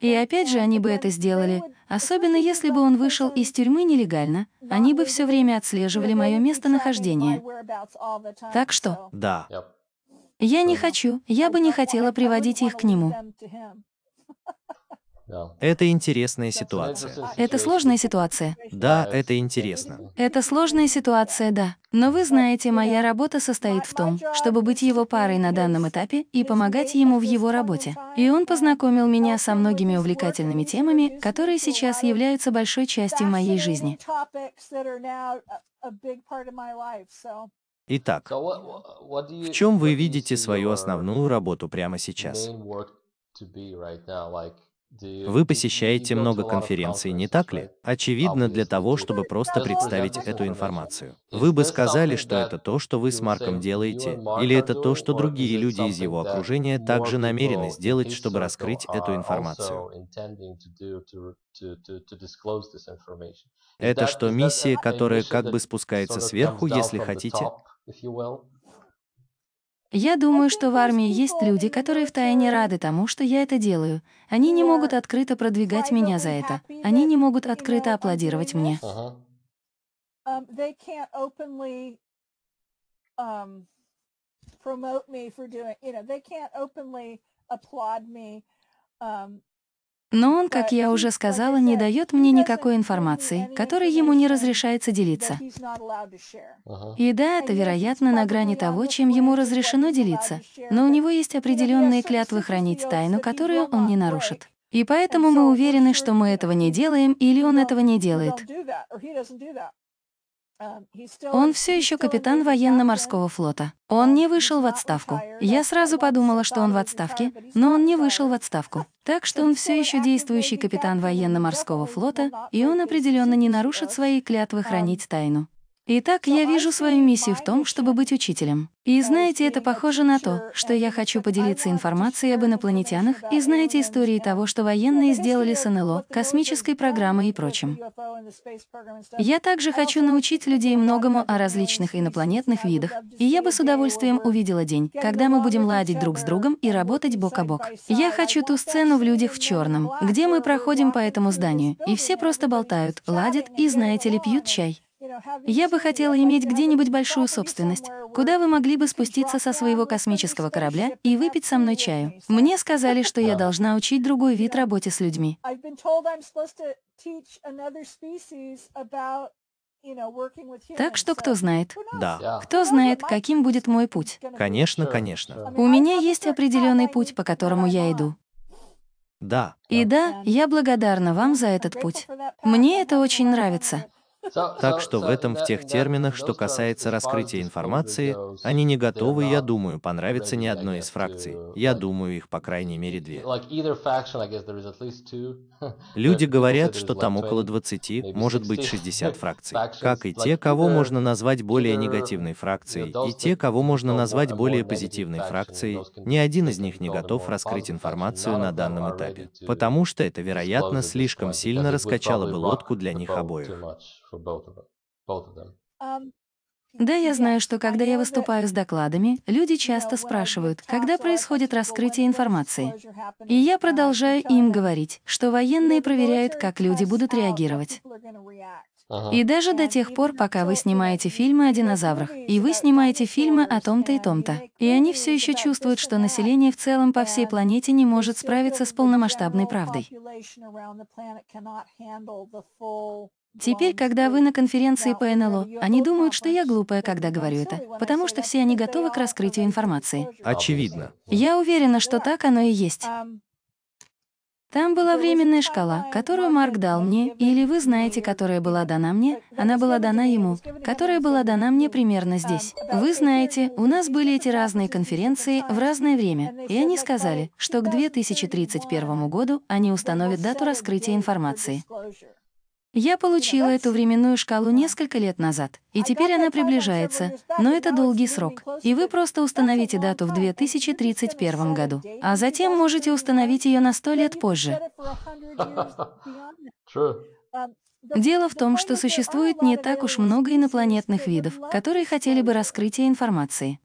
И опять же, они бы это сделали, особенно если бы он вышел из тюрьмы нелегально, они бы все время отслеживали мое местонахождение. Так что? Да. Я не хочу, я бы не хотела приводить их к нему. Это интересная ситуация. Это сложная ситуация. Да, это интересно. Это сложная ситуация, да. Но вы знаете, моя работа состоит в том, чтобы быть его парой на данном этапе и помогать ему в его работе. И он познакомил меня со многими увлекательными темами, которые сейчас являются большой частью моей жизни. Итак, в чем вы видите свою основную работу прямо сейчас? Вы посещаете много конференций, не так ли? Очевидно, для того, чтобы просто представить эту информацию. Вы бы сказали, что это то, что вы с Марком делаете, или это то, что другие люди из его окружения также намерены сделать, чтобы раскрыть эту информацию. Это что, миссия, которая как бы спускается сверху, если хотите? Я думаю, что в армии есть люди, которые втайне рады тому, что я это делаю. Они не могут открыто продвигать меня за это. Они не могут открыто аплодировать мне. Но он, как я уже сказала, не дает мне никакой информации, которой ему не разрешается делиться. И да, это, вероятно, на грани того, чем ему разрешено делиться, но у него есть определенные клятвы хранить тайну, которую он не нарушит. И поэтому мы уверены, что мы этого не делаем или он этого не делает. Он все еще капитан военно-морского флота. Он не вышел в отставку. Я сразу подумала, что он в отставке, но он не вышел в отставку. Так что он все еще действующий капитан военно-морского флота, и он определенно не нарушит свои клятвы хранить тайну. Итак, я вижу свою миссию в том, чтобы быть учителем. И знаете, это похоже на то, что я хочу поделиться информацией об инопланетянах и знаете истории того, что военные сделали с НЛО, космической программой и прочим. Я также хочу научить людей многому о различных инопланетных видах, и я бы с удовольствием увидела день, когда мы будем ладить друг с другом и работать бок о бок. Я хочу ту сцену в «Людях в черном», где мы проходим по этому зданию, и все просто болтают, ладят и, знаете ли, пьют чай. Я бы хотела иметь где-нибудь большую собственность, куда вы могли бы спуститься со своего космического корабля и выпить со мной чаю. Мне сказали, что я должна учить другой вид работе с людьми. Так что кто знает? Да. Кто знает, каким будет мой путь? Конечно, конечно. У меня есть определенный путь, по которому я иду. Да. И да, я благодарна вам за этот путь. Мне это очень нравится. Так что в этом, в тех терминах, что касается раскрытия информации, они не готовы, я думаю, понравиться ни одной из фракций. Я думаю, их по крайней мере две. Люди говорят, что там около 20, может быть 60 фракций. Как и те, кого можно назвать более негативной фракцией, и те, кого можно назвать более позитивной фракцией, ни один из них не готов раскрыть информацию на данном этапе. Потому что это, вероятно, слишком сильно раскачало бы лодку для них обоих. Да, я знаю, что когда я выступаю с докладами, люди часто спрашивают, когда происходит раскрытие информации. И я продолжаю им говорить, что военные проверяют, как люди будут реагировать. И даже до тех пор, пока вы снимаете фильмы о динозаврах, и вы снимаете фильмы о том-то и том-то, и они все еще чувствуют, что население в целом по всей планете не может справиться с полномасштабной правдой. Теперь, когда вы на конференции по НЛО, они думают, что я глупая, когда говорю это, потому что все они готовы к раскрытию информации. Очевидно. Я уверена, что так оно и есть. Там была временная шкала, которую Марк дал мне, или вы знаете, которая была дана мне, она была дана ему, которая была дана мне примерно здесь. Вы знаете, у нас были эти разные конференции в разное время, и они сказали, что к 2031 году они установят дату раскрытия информации. Я получила эту временную шкалу несколько лет назад, и теперь она приближается, но это долгий срок. И вы просто установите дату в 2031 году, а затем можете установить ее на сто лет позже. Дело в том, что существует не так уж много инопланетных видов, которые хотели бы раскрытия информации.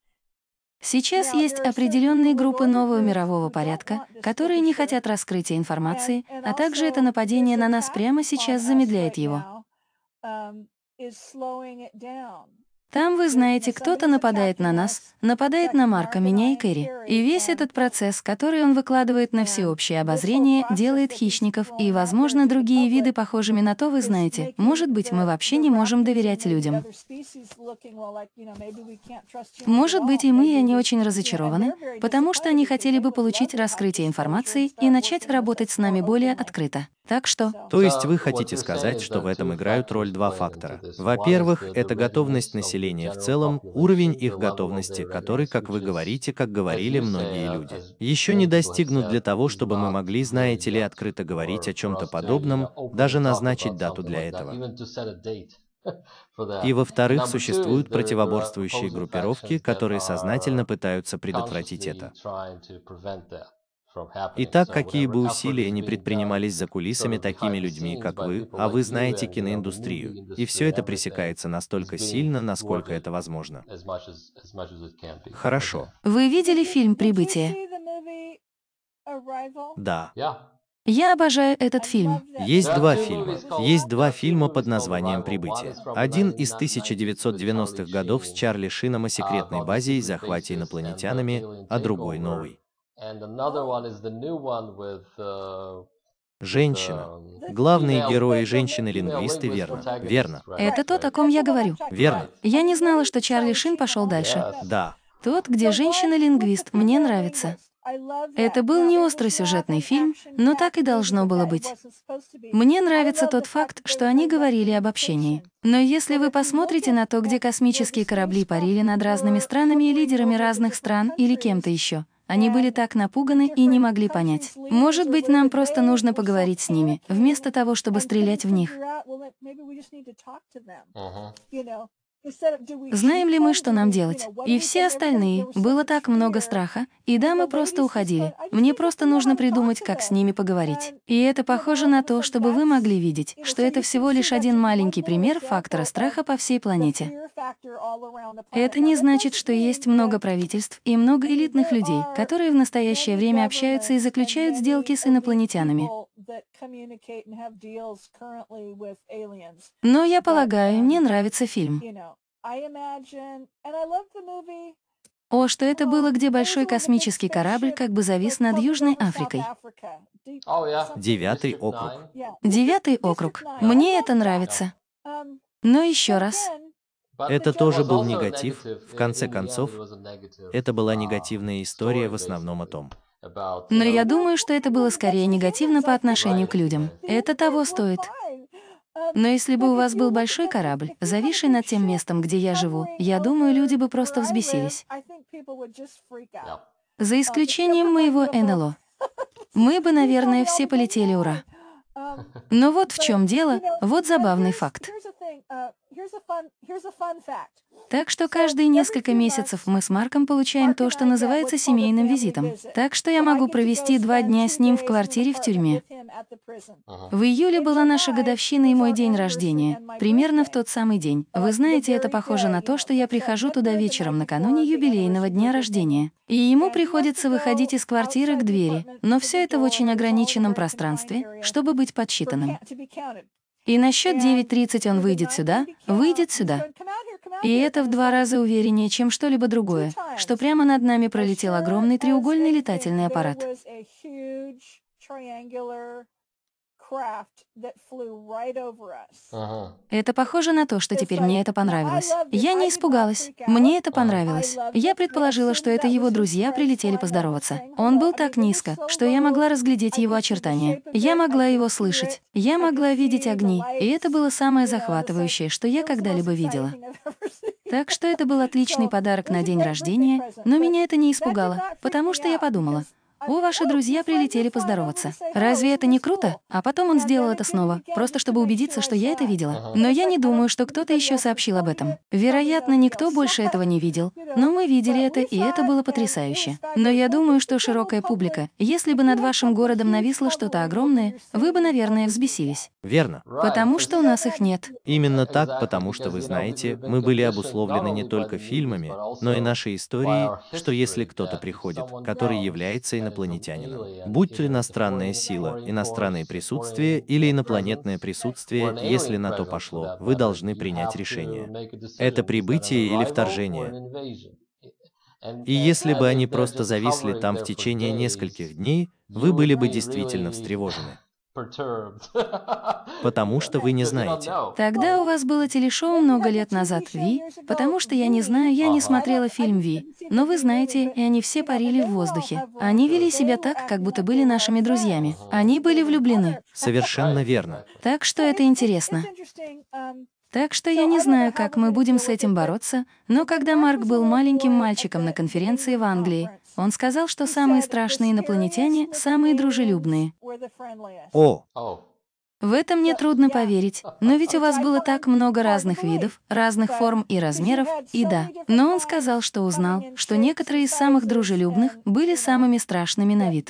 Сейчас есть определенные группы нового мирового порядка, которые не хотят раскрытия информации, а также это нападение на нас прямо сейчас замедляет его. Там, вы знаете, кто-то нападает на нас, нападает на Марка, меня и Кэрри. И весь этот процесс, который он выкладывает на всеобщее обозрение, делает хищников и, возможно, другие виды похожими на то, вы знаете. Может быть, мы вообще не можем доверять людям. Может быть, и мы, и они очень разочарованы, потому что они хотели бы получить раскрытие информации и начать работать с нами более открыто. Так что... То есть вы хотите сказать, что в этом играют роль два фактора. Во-первых, это готовность населения в целом, уровень их готовности, который, как вы говорите, как говорили многие люди, еще не достигнут для того, чтобы мы могли, знаете ли, открыто говорить о чем-то подобном, даже назначить дату для этого. И во-вторых, существуют противоборствующие группировки, которые сознательно пытаются предотвратить это. Итак, какие бы усилия ни предпринимались за кулисами такими людьми, как вы, а вы знаете киноиндустрию, и все это пресекается настолько сильно, насколько это возможно. Хорошо. Вы видели фильм «Прибытие»? Да. Я обожаю этот фильм. Есть два фильма. Есть два фильма под названием «Прибытие». Один из 1990-х годов с Чарли Шином о секретной базе и захвате инопланетянами, а другой новый. Женщина. Главные герои женщины-лингвисты, верно? Верно. Это то, о ком я говорю. Верно. Я не знала, что Чарли Шин пошел дальше. Да. Тот, где женщина-лингвист, мне нравится. Это был не остросюжетный фильм, но так и должно было быть. Мне нравится тот факт, что они говорили об общении. Но если вы посмотрите на то, где космические корабли парили над разными странами и лидерами разных стран или кем-то еще, они были так напуганы и не могли понять. Может быть, нам просто нужно поговорить с ними, вместо того, чтобы стрелять в них. Знаем ли мы, что нам делать? И все остальные. Было так много страха, и да, мы просто уходили. Мне просто нужно придумать, как с ними поговорить. И это похоже на то, чтобы вы могли видеть, что это всего лишь один маленький пример фактора страха по всей планете. Это не значит, что есть много правительств и много элитных людей, которые в настоящее время общаются и заключают сделки с инопланетянами. Но я полагаю, мне нравится фильм. О, что это было, где большой космический корабль как бы завис над Южной Африкой. Девятый округ. Девятый округ. Мне это нравится. Но еще раз. Это тоже был негатив, в конце концов. Это была негативная история в основном о том. Но я думаю, что это было скорее негативно по отношению к людям. Это того стоит. Но если бы у вас был большой корабль, зависший над тем местом, где я живу, я думаю, люди бы просто взбесились. За исключением моего НЛО. Мы бы, наверное, все полетели ура. Но вот в чем дело, вот забавный факт. Так что каждые несколько месяцев мы с Марком получаем то, что называется семейным визитом. Так что я могу провести два дня с ним в квартире в тюрьме. В июле была наша годовщина и мой день рождения. Примерно в тот самый день. Вы знаете, это похоже на то, что я прихожу туда вечером накануне юбилейного дня рождения. И ему приходится выходить из квартиры к двери. Но все это в очень ограниченном пространстве, чтобы быть подсчитанным. И на счет 9.30 он выйдет сюда, выйдет сюда. И это в два раза увереннее, чем что-либо другое, что прямо над нами пролетел огромный треугольный летательный аппарат. Это похоже на то, что теперь мне это понравилось. Я не испугалась. Мне это понравилось. Я предположила, что это его друзья прилетели поздороваться. Он был так низко, что я могла разглядеть его очертания. Я могла его слышать. Я могла видеть огни. И это было самое захватывающее, что я когда-либо видела. Так что это был отличный подарок на день рождения, но меня это не испугало, потому что я подумала, о, ваши друзья прилетели поздороваться. Разве это не круто? А потом он сделал это снова, просто чтобы убедиться, что я это видела. Но я не думаю, что кто-то еще сообщил об этом. Вероятно, никто больше этого не видел. Но мы видели это, и это было потрясающе. Но я думаю, что широкая публика, если бы над вашим городом нависло что-то огромное, вы бы, наверное, взбесились. Верно. Потому что у нас их нет. Именно так, потому что, вы знаете, мы были обусловлены не только фильмами, но и нашей историей, что если кто-то приходит, который является инопланетянином, инопланетянином. Будь то иностранная сила, иностранное присутствие или инопланетное присутствие, если на то пошло, вы должны принять решение. Это прибытие или вторжение. И если бы они просто зависли там в течение нескольких дней, вы были бы действительно встревожены. Потому что вы не знаете. Тогда у вас было телешоу много лет назад, Ви, потому что я не знаю, я не смотрела фильм Ви. Но вы знаете, и они все парили в воздухе. Они вели себя так, как будто были нашими друзьями. Они были влюблены. Совершенно верно. Так что это интересно. Так что я не знаю, как мы будем с этим бороться, но когда Марк был маленьким мальчиком на конференции в Англии, он сказал, что самые страшные инопланетяне — самые дружелюбные. О! В это мне трудно поверить, но ведь у вас было так много разных видов, разных форм и размеров, и да. Но он сказал, что узнал, что некоторые из самых дружелюбных были самыми страшными на вид.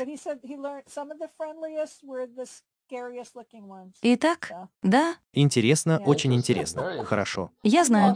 Итак, да. Интересно, очень интересно. Хорошо. Я знаю.